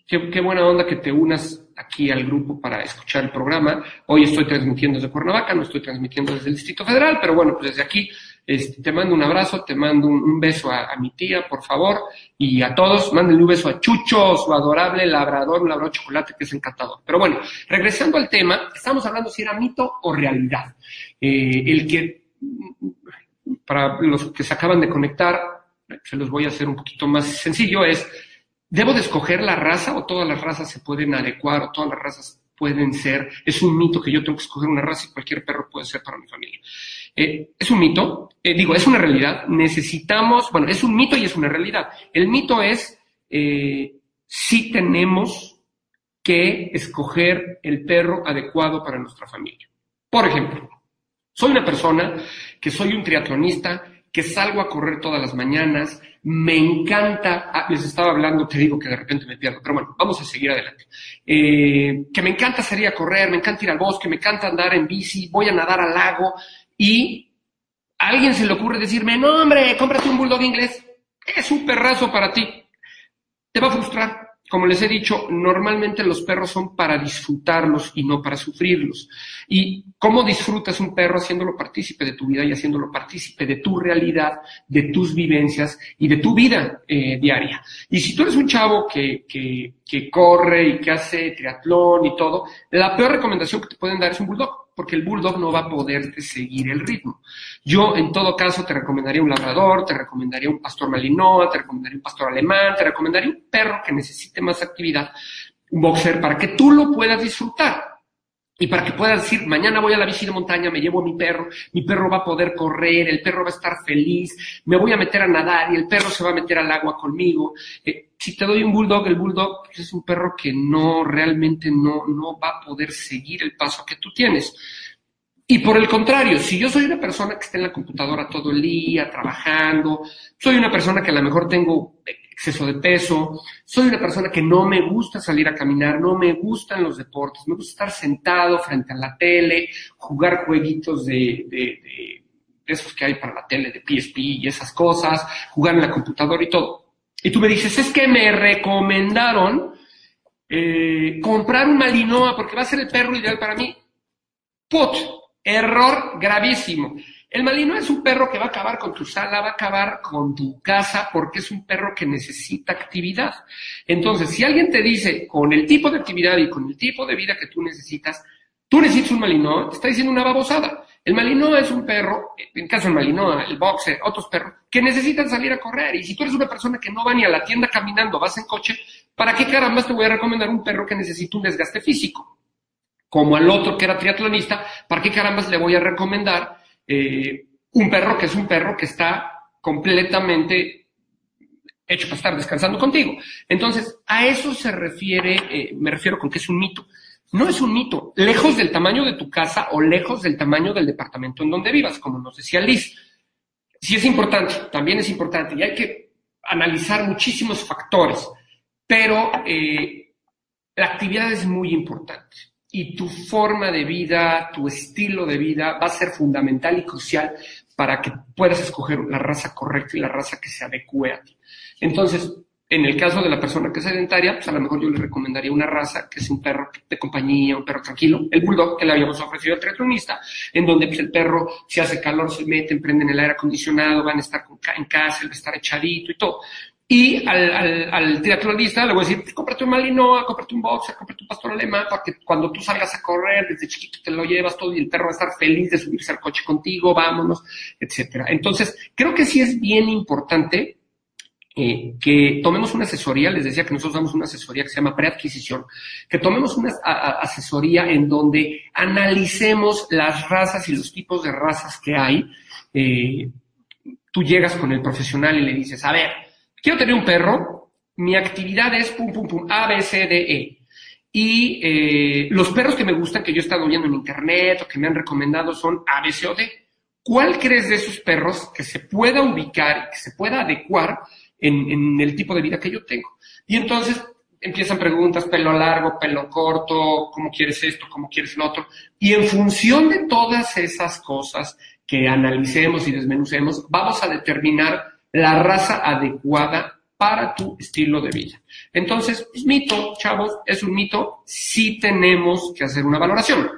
qué, buena onda que te unas aquí al grupo para escuchar el programa. Hoy estoy transmitiendo desde Cuernavaca, no estoy transmitiendo desde el Distrito Federal, pero bueno, pues desde aquí este, te mando un abrazo, te mando un, beso a, mi tía, por favor, y a todos, mándenle un beso a Chucho, su adorable labrador, un labrador chocolate que es encantador. Pero bueno, regresando al tema, estamos hablando si era mito o realidad. Eh, el que, para los que se acaban de conectar, se los voy a hacer un poquito más sencillo, es, ¿debo de escoger la raza o todas las razas se pueden adecuar o todas las razas pueden ser, es un mito que yo tengo que escoger una raza y cualquier perro puede ser para mi familia. Eh, es un mito, eh, digo, es una realidad, necesitamos, bueno, es un mito y es una realidad. El mito es, eh, si tenemos que escoger el perro adecuado para nuestra familia. Por ejemplo, soy una persona que soy un triatlonista, que salgo a correr todas las mañanas, me encanta, ah, les estaba hablando, te digo que de repente me pierdo, pero bueno, vamos a seguir adelante. Eh, que me encanta salir a correr, me encanta ir al bosque, me encanta andar en bici, voy a nadar al lago y a alguien se le ocurre decirme, no hombre, cómprate un bulldog inglés, es un perrazo para ti, te va a frustrar como les he dicho, normalmente los perros son para disfrutarlos y no para sufrirlos. ¿Y cómo disfrutas un perro haciéndolo partícipe de tu vida y haciéndolo partícipe de tu realidad, de tus vivencias y de tu vida eh, diaria? Y si tú eres un chavo que, que, que corre y que hace triatlón y todo, la peor recomendación que te pueden dar es un bulldog porque el bulldog no va a poderte seguir el ritmo. Yo, en todo caso, te recomendaría un labrador, te recomendaría un pastor malinois, te recomendaría un pastor alemán, te recomendaría un perro que necesite más actividad, un boxer, para que tú lo puedas disfrutar. Y para que puedas decir, mañana voy a la bici de montaña, me llevo a mi perro, mi perro va a poder correr, el perro va a estar feliz, me voy a meter a nadar y el perro se va a meter al agua conmigo. Eh, si te doy un bulldog, el bulldog pues, es un perro que no, realmente no, no va a poder seguir el paso que tú tienes. Y por el contrario, si yo soy una persona que está en la computadora todo el día, trabajando, soy una persona que a lo mejor tengo exceso de peso, soy una persona que no me gusta salir a caminar, no me gustan los deportes, me gusta estar sentado frente a la tele, jugar jueguitos de, de, esos que hay para la tele, de PSP y esas cosas, jugar en la computadora y todo. Y tú me dices, es que me recomendaron eh, comprar un Malinois porque va a ser el perro ideal para mí. Put, error gravísimo. El malino es un perro que va a acabar con tu sala, va a acabar con tu casa, porque es un perro que necesita actividad. Entonces, si alguien te dice, con el tipo de actividad y con el tipo de vida que tú necesitas, tú necesitas un malinois, te está diciendo una babosada. El malinois es un perro, en caso del malinois, el boxer, otros perros, que necesitan salir a correr. Y si tú eres una persona que no va ni a la tienda caminando, vas en coche, ¿para qué caramba te voy a recomendar un perro que necesita un desgaste físico? Como al otro que era triatlonista, ¿para qué caramba le voy a recomendar eh, un perro que es un perro que está completamente hecho para estar descansando contigo. Entonces, a eso se refiere, eh, me refiero con que es un mito. No es un mito, lejos del tamaño de tu casa o lejos del tamaño del departamento en donde vivas, como nos decía Liz. Sí es importante, también es importante, y hay que analizar muchísimos factores, pero eh, la actividad es muy importante y tu forma de vida, tu estilo de vida va a ser fundamental y crucial para que puedas escoger la raza correcta y la raza que se adecue a ti. Entonces, en el caso de la persona que es sedentaria, pues a lo mejor yo le recomendaría una raza que es un perro de compañía, un perro tranquilo, el bulldog que le habíamos ofrecido al triatlonista, en donde pues, el perro, si hace calor, se mete, prenden el aire acondicionado, van a estar en casa, él va a estar echadito y todo. Y al, al, al, triatlonista le voy a decir, pues cómprate un malinoa, cómprate un boxer, cómprate un pastor alemán, para que cuando tú salgas a correr, desde chiquito te lo llevas todo y el perro va a estar feliz de subirse al coche contigo, vámonos, etcétera. Entonces, creo que sí es bien importante eh, que tomemos una asesoría, les decía que nosotros damos una asesoría que se llama preadquisición, que tomemos una asesoría en donde analicemos las razas y los tipos de razas que hay. Eh, tú llegas con el profesional y le dices, a ver, quiero tener un perro, mi actividad es pum, pum, pum, A, B, C, D, E. Y eh, los perros que me gustan, que yo he estado viendo en internet o que me han recomendado son A, B, C o D. ¿Cuál crees de esos perros que se pueda ubicar, que se pueda adecuar en, el tipo de vida que yo tengo? Y entonces empiezan preguntas, pelo largo, pelo corto, cómo quieres esto, cómo quieres lo otro. Y en función de todas esas cosas que analicemos y desmenucemos, vamos a determinar la raza adecuada para tu estilo de vida. Entonces, es mito, chavos, es un mito, sí tenemos que hacer una valoración.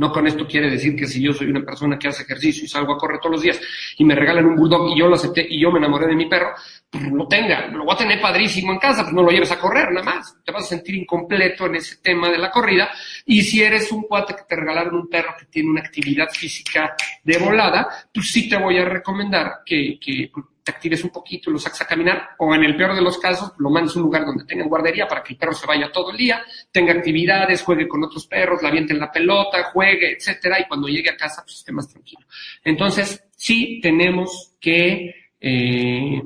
No con esto quiere decir que si yo soy una persona que hace ejercicio y salgo a correr todos los días y me regalan un bulldog y yo lo acepté y yo me enamoré de mi perro, pues lo tenga, lo voy a tener padrísimo en casa, pues no lo lleves a correr nada más. Te vas a sentir incompleto en ese tema de la corrida. Y si eres un cuate que te regalaron un perro que tiene una actividad física de volada, pues sí te voy a recomendar que, que actives un poquito y lo saques a caminar, o en el peor de los casos, lo mandes a un lugar donde tengan guardería para que el perro se vaya todo el día, tenga actividades, juegue con otros perros, la avienten la pelota, juegue, etcétera, y cuando llegue a casa, pues esté más tranquilo. Entonces, sí tenemos que eh,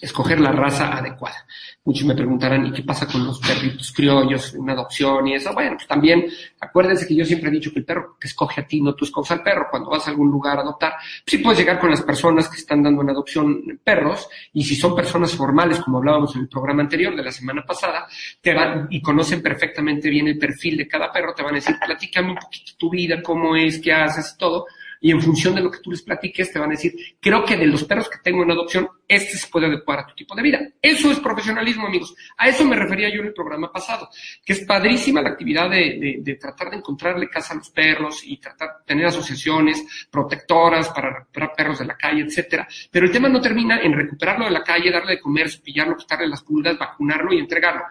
escoger la raza adecuada. Muchos me preguntarán, ¿y qué pasa con los perritos criollos, una adopción y eso? Bueno, pues también acuérdense que yo siempre he dicho que el perro que escoge a ti, no tú escoges al perro. Cuando vas a algún lugar a adoptar, sí puedes llegar con las personas que están dando en adopción perros y si son personas formales, como hablábamos en el programa anterior de la semana pasada, te van y conocen perfectamente bien el perfil de cada perro, te van a decir, platícame un poquito tu vida, cómo es, qué haces y todo y en función de lo que tú les platiques te van a decir, creo que de los perros que tengo en adopción, este se puede adecuar a tu tipo de vida. Eso es profesionalismo, amigos. A eso me refería yo en el programa pasado, que es padrísima la actividad de, tratar de encontrarle casa a los perros y tratar de tener asociaciones protectoras para recuperar perros de la calle, etcétera. Pero el tema no termina en recuperarlo de la calle, darle de comer, cepillarlo, quitarle las pulgas, vacunarlo y entregarlo.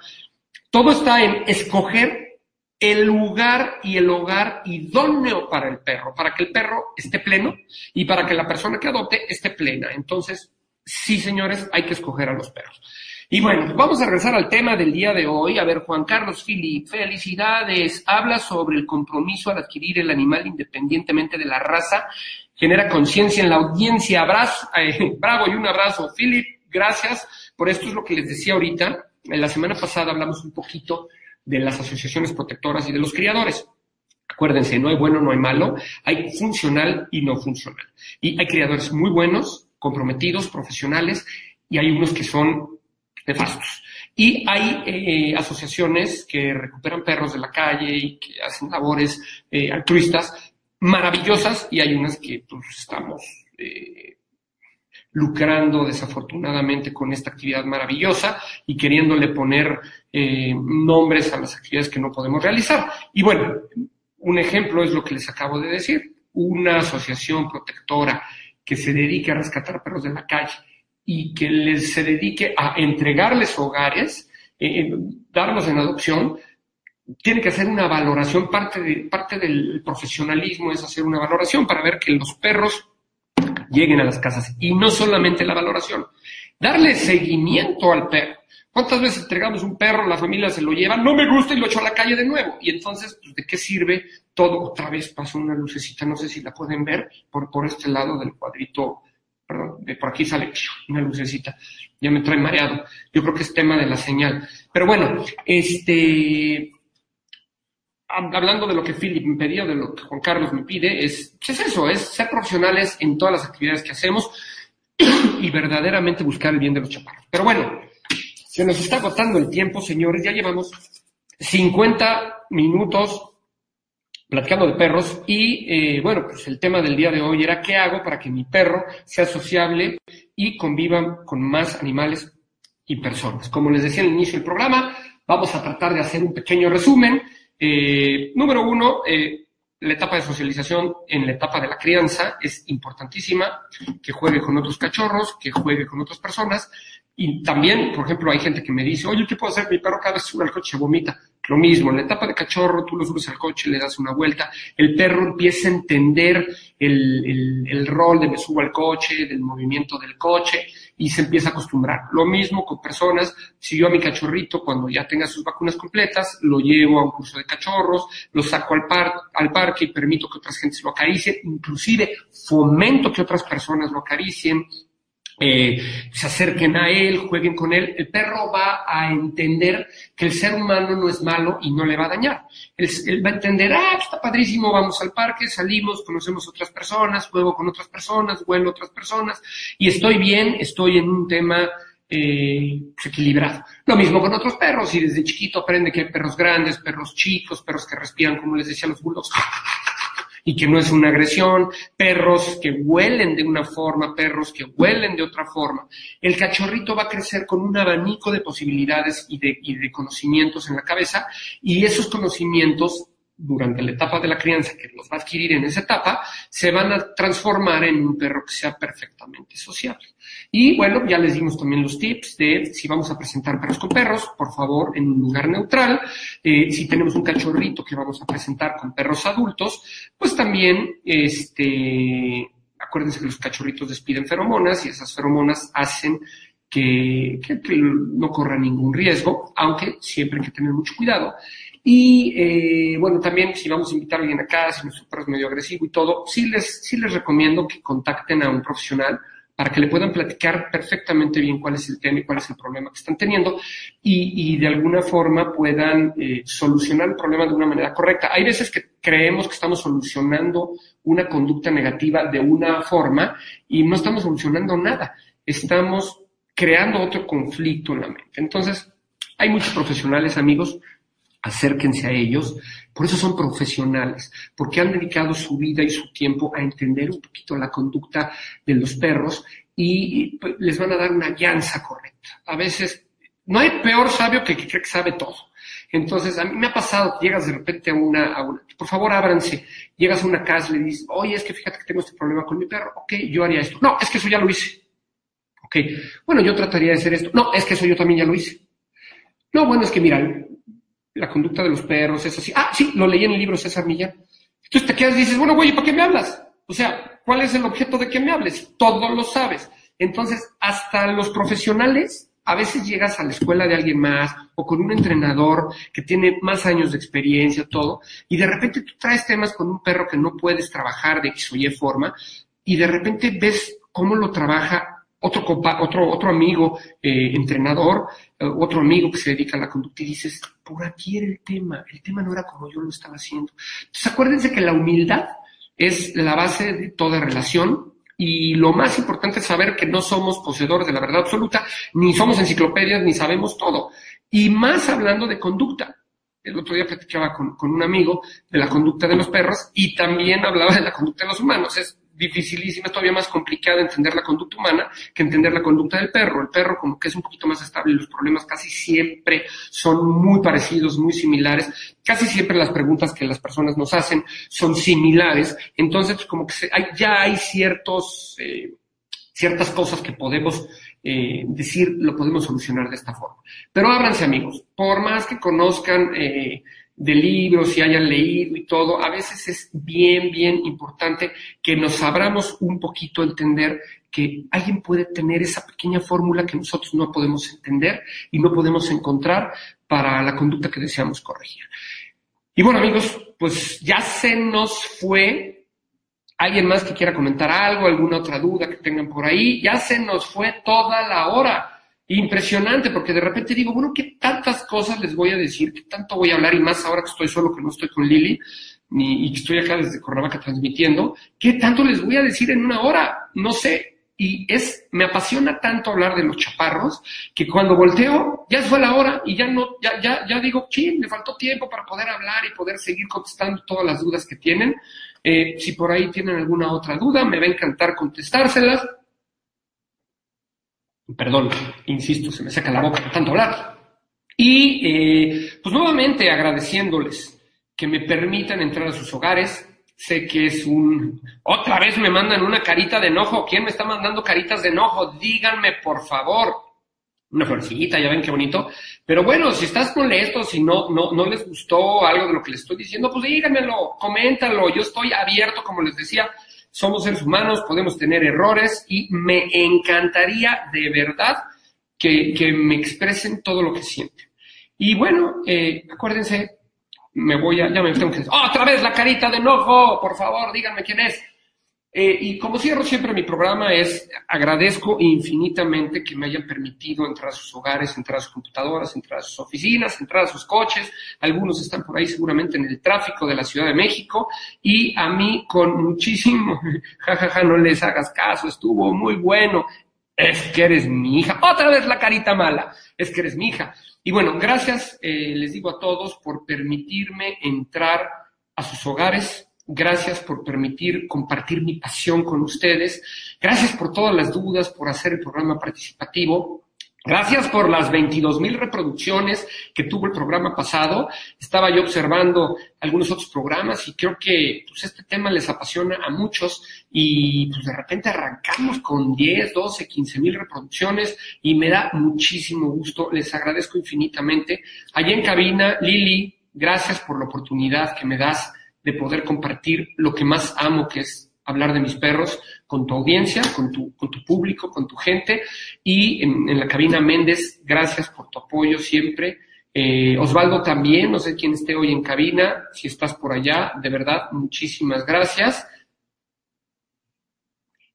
Todo está en escoger el lugar y el hogar idóneo para el perro, para que el perro esté pleno y para que la persona que adopte esté plena. Entonces, sí, señores, hay que escoger a los perros. Y bueno, vamos a regresar al tema del día de hoy. A ver, Juan Carlos Filip, felicidades. Habla sobre el compromiso al adquirir el animal independientemente de la raza. Genera conciencia en la audiencia. Abrazo, eh, [LAUGHS] bravo y un abrazo. Filip, gracias. Por esto es lo que les decía ahorita. La semana pasada hablamos un poquito de las asociaciones protectoras y de los criadores. Acuérdense, no hay bueno, no hay malo, hay funcional y no funcional. Y hay criadores muy buenos, comprometidos, profesionales, y hay unos que son nefastos. Y hay eh, asociaciones que recuperan perros de la calle y que hacen labores eh, altruistas maravillosas, y hay unas que pues, estamos eh, lucrando desafortunadamente con esta actividad maravillosa y queriéndole poner eh, nombres a las actividades que no podemos realizar. Y bueno, un ejemplo es lo que les acabo de decir. Una asociación protectora que se dedique a rescatar perros de la calle y que les se dedique a entregarles hogares, eh, darlos en adopción, tiene que hacer una valoración, parte, de, parte del profesionalismo es hacer una valoración para ver que los perros lleguen a las casas. Y no solamente la valoración, darle seguimiento al perro. ¿Cuántas veces entregamos un perro, la familia se lo lleva, no me gusta y lo echo a la calle de nuevo? Y entonces, pues, ¿de qué sirve todo? Otra vez pasó una lucecita, no sé si la pueden ver por, por este lado del cuadrito, perdón, de por aquí sale una lucecita, ya me trae mareado. Yo creo que es tema de la señal. Pero bueno, este, hablando de lo que Philip me pedía, de lo que Juan Carlos me pide, es, ¿qué es eso? Es ser profesionales en todas las actividades que hacemos [CLEARS THROAT] y verdaderamente buscar el bien de los chaparros. Pero bueno, se nos está agotando el tiempo, señores. Ya llevamos 50 minutos platicando de perros y, eh, bueno, pues el tema del día de hoy era qué hago para que mi perro sea sociable y conviva con más animales y personas. Como les decía al inicio del programa, vamos a tratar de hacer un pequeño resumen eh, número uno, eh, la etapa de socialización en la etapa de la crianza es importantísima, que juegue con otros cachorros, que juegue con otras personas. Y también, por ejemplo, hay gente que me dice, oye, ¿qué puedo hacer? Mi perro cada vez sube al coche vomita. Lo mismo, en la etapa de cachorro, tú lo subes al coche, le das una vuelta, el perro empieza a entender el, el rol de me subo al coche, del movimiento del coche, y se empieza a acostumbrar. Lo mismo con personas, si yo a mi cachorrito, cuando ya tenga sus vacunas completas, lo llevo a un curso de cachorros, lo saco al, par al parque y permito que otras gentes lo acaricien, inclusive fomento que otras personas lo acaricien, eh, se acerquen a él, jueguen con él, el perro va a entender que el ser humano no es malo y no le va a dañar. Él, va a entender, ah, está padrísimo, vamos al parque, salimos, conocemos otras personas, juego con otras personas, huelo otras personas y estoy bien, estoy en un tema eh, equilibrado. Lo mismo con otros perros, y desde chiquito aprende que hay perros grandes, perros chicos, perros que respiran, como les decía los bulldogs, y que no es una agresión, perros que huelen de una forma, perros que huelen de otra forma. El cachorrito va a crecer con un abanico de posibilidades y de, y de conocimientos en la cabeza y esos conocimientos durante la etapa de la crianza, que los va a adquirir en esa etapa, se van a transformar en un perro que sea perfectamente sociable. Y bueno, ya les dimos también los tips de si vamos a presentar perros con perros, por favor, en un lugar neutral. Eh, si tenemos un cachorrito que vamos a presentar con perros adultos, pues también, este, acuérdense que los cachorritos despiden feromonas y esas feromonas hacen que, no corra ningún riesgo, aunque siempre hay que tener mucho cuidado. Y eh, bueno, también si vamos a invitar a alguien acá, si nuestro perro medio agresivo y todo, sí les, sí les recomiendo que contacten a un profesional para que le puedan platicar perfectamente bien cuál es el tema y cuál es el problema que están teniendo y, de alguna forma puedan eh, solucionar el problema de una manera correcta. Hay veces que creemos que estamos solucionando una conducta negativa de una forma y no estamos solucionando nada. Estamos creando otro conflicto en la mente. Entonces, hay muchos profesionales, amigos, acérquense a ellos. Por eso son profesionales, porque han dedicado su vida y su tiempo a entender un poquito la conducta de los perros y pues, les van a dar una guianza correcta. A veces, no hay peor sabio que que cree que sabe todo. Entonces, a mí me ha pasado, llegas de repente a una, por favor ábranse, llegas a una casa y le dices, oye, es que fíjate que tengo este problema con mi perro, ok, yo haría esto. No, es que eso ya lo hice. Ok, bueno, yo trataría de hacer esto. No, es que eso yo también ya lo hice. No, bueno, es que mira, la conducta de los perros es así. Ah, sí, lo leí en el libro César Millán. Entonces te quedas y dices, bueno, güey, ¿para qué me hablas? O sea, ¿cuál es el objeto de que me hables? Todo lo sabes. Entonces, hasta los profesionales, a veces llegas a la escuela de alguien más o con un entrenador que tiene más años de experiencia, todo, y de repente tú traes temas con un perro que no puedes trabajar de X o Y forma, y de repente ves cómo lo trabaja otro, otro, amigo eh, entrenador, eh, otro amigo que se dedica a la conducta y dices, por aquí era el tema, el tema no era como yo lo estaba haciendo. Entonces acuérdense que la humildad es la base de toda relación y lo más importante es saber que no somos poseedores de la verdad absoluta, ni somos enciclopedias, ni sabemos todo. Y más hablando de conducta. El otro día platicaba con, con un amigo de la conducta de los perros y también hablaba de la conducta de los humanos. Dificilísima, es todavía más complicada entender la conducta humana que entender la conducta del perro. El perro como que es un poquito más estable los problemas casi siempre son muy parecidos, muy similares. Casi siempre las preguntas que las personas nos hacen son similares. Entonces, pues, como que ya hay ciertos, eh, ciertas cosas que podemos eh, decir, lo podemos solucionar de esta forma. Pero ábranse amigos, por más que conozcan eh, de libros y hayan leído y todo, a veces es bien, bien importante que nos abramos un poquito a entender que alguien puede tener esa pequeña fórmula que nosotros no podemos entender y no podemos encontrar para la conducta que deseamos corregir. Y bueno, amigos, pues ya se nos fue. ¿Alguien más que quiera comentar algo, alguna otra duda que tengan por ahí? Ya se nos fue toda la hora impresionante, porque de repente digo, bueno, ¿qué tantas cosas les voy a decir? ¿Qué tanto voy a hablar? Y más ahora que estoy solo, que no estoy con Lili, ni, y que estoy acá desde Cuernavaca transmitiendo, ¿qué tanto les voy a decir en una hora? No sé. Y es, me apasiona tanto hablar de los chaparros, que cuando volteo, ya fue la hora y ya no, ya, ya, ya digo, sí, me faltó tiempo para poder hablar y poder seguir contestando todas las dudas que tienen. Eh, si por ahí tienen alguna otra duda, me va a encantar contestárselas Perdón, insisto, se me saca la boca de tanto hablar. Y eh, pues nuevamente agradeciéndoles que me permitan entrar a sus hogares. Sé que es un... Otra vez me mandan una carita de enojo. ¿Quién me está mandando caritas de enojo? Díganme, por favor. Una florcita, ya ven qué bonito. Pero bueno, si estás molesto, si no, no, no les gustó algo de lo que les estoy diciendo, pues díganmelo, coméntalo. Yo estoy abierto, como les decía, somos seres humanos, podemos tener errores y me encantaría de verdad que, me expresen todo lo que sienten. Y bueno, eh, acuérdense, me voy a, ya me tengo que decir, otra vez la carita de enojo, por favor, díganme quién es. Eh, y como cierro siempre mi programa es, agradezco infinitamente que me hayan permitido entrar a sus hogares, entrar a sus computadoras, entrar a sus oficinas, entrar a sus coches. Algunos están por ahí seguramente en el tráfico de la Ciudad de México. Y a mí con muchísimo, [LAUGHS] jajaja, ja, ja, no les hagas caso, estuvo muy bueno. Es que eres mi hija. Otra vez la carita mala. Es que eres mi hija. Y bueno, gracias, eh, les digo a todos por permitirme entrar a sus hogares, Gracias por permitir compartir mi pasión con ustedes. Gracias por todas las dudas, por hacer el programa participativo. Gracias por las 22 mil reproducciones que tuvo el programa pasado. Estaba yo observando algunos otros programas y creo que pues, este tema les apasiona a muchos y pues, de repente arrancamos con 10, 12, 15 mil reproducciones y me da muchísimo gusto. Les agradezco infinitamente. Allí en cabina, Lili, gracias por la oportunidad que me das de poder compartir lo que más amo, que es hablar de mis perros con tu audiencia, con tu, con tu público, con tu gente. Y en, la cabina Méndez, gracias por tu apoyo siempre. Eh, Osvaldo también, no sé quién esté hoy en cabina, si estás por allá, de verdad, muchísimas gracias.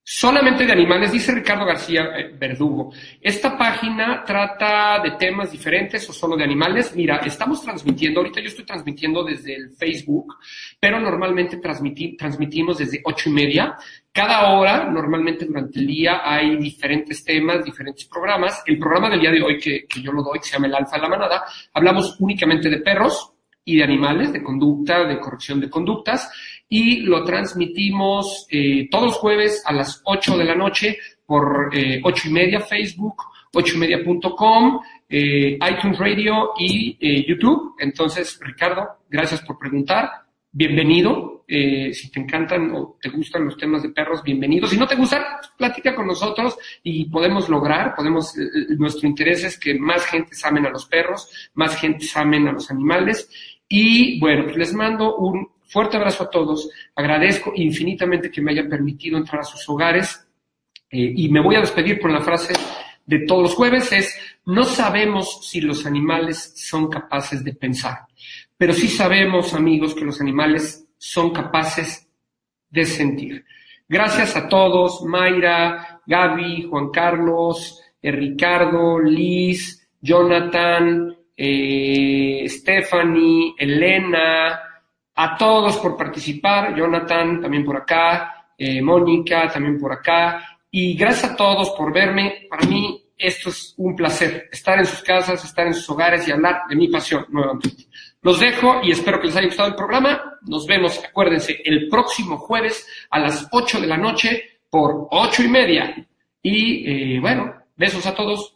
Solamente de animales, dice Ricardo García eh, Verdugo. ¿Esta página trata de temas diferentes o solo de animales? Mira, estamos transmitiendo, ahorita yo estoy transmitiendo desde el Facebook, pero normalmente transmitimos desde ocho y media. Cada hora, normalmente durante el día, hay diferentes temas, diferentes programas. El programa del día de hoy, que, que yo lo doy, que se llama El Alfa de la Manada, hablamos únicamente de perros y de animales, de conducta, de corrección de conductas y lo transmitimos eh, todos los jueves a las 8 de la noche por eh, 8 y media Facebook, 8 y media.com, eh, iTunes Radio y eh, YouTube. Entonces, Ricardo, gracias por preguntar. Bienvenido. Eh, si te encantan o te gustan los temas de perros, bienvenido. Si no te gustan, platica con nosotros y podemos lograr, podemos, nuestro interés es que más gente amen a los perros, más gente amen a los animales. Y bueno, pues les mando un Fuerte abrazo a todos. Agradezco infinitamente que me hayan permitido entrar a sus hogares. Eh, y me voy a despedir con la frase de todos los jueves es, no sabemos si los animales son capaces de pensar, pero sí sabemos, amigos, que los animales son capaces de sentir. Gracias a todos, Mayra, Gaby, Juan Carlos, eh, Ricardo, Liz, Jonathan, eh, Stephanie, Elena, a todos por participar, Jonathan también por acá, eh, Mónica también por acá, y gracias a todos por verme. Para mí esto es un placer, estar en sus casas, estar en sus hogares y hablar de mi pasión nuevamente. Los dejo y espero que les haya gustado el programa. Nos vemos, acuérdense, el próximo jueves a las 8 de la noche por ocho y media. Y eh, bueno, besos a todos.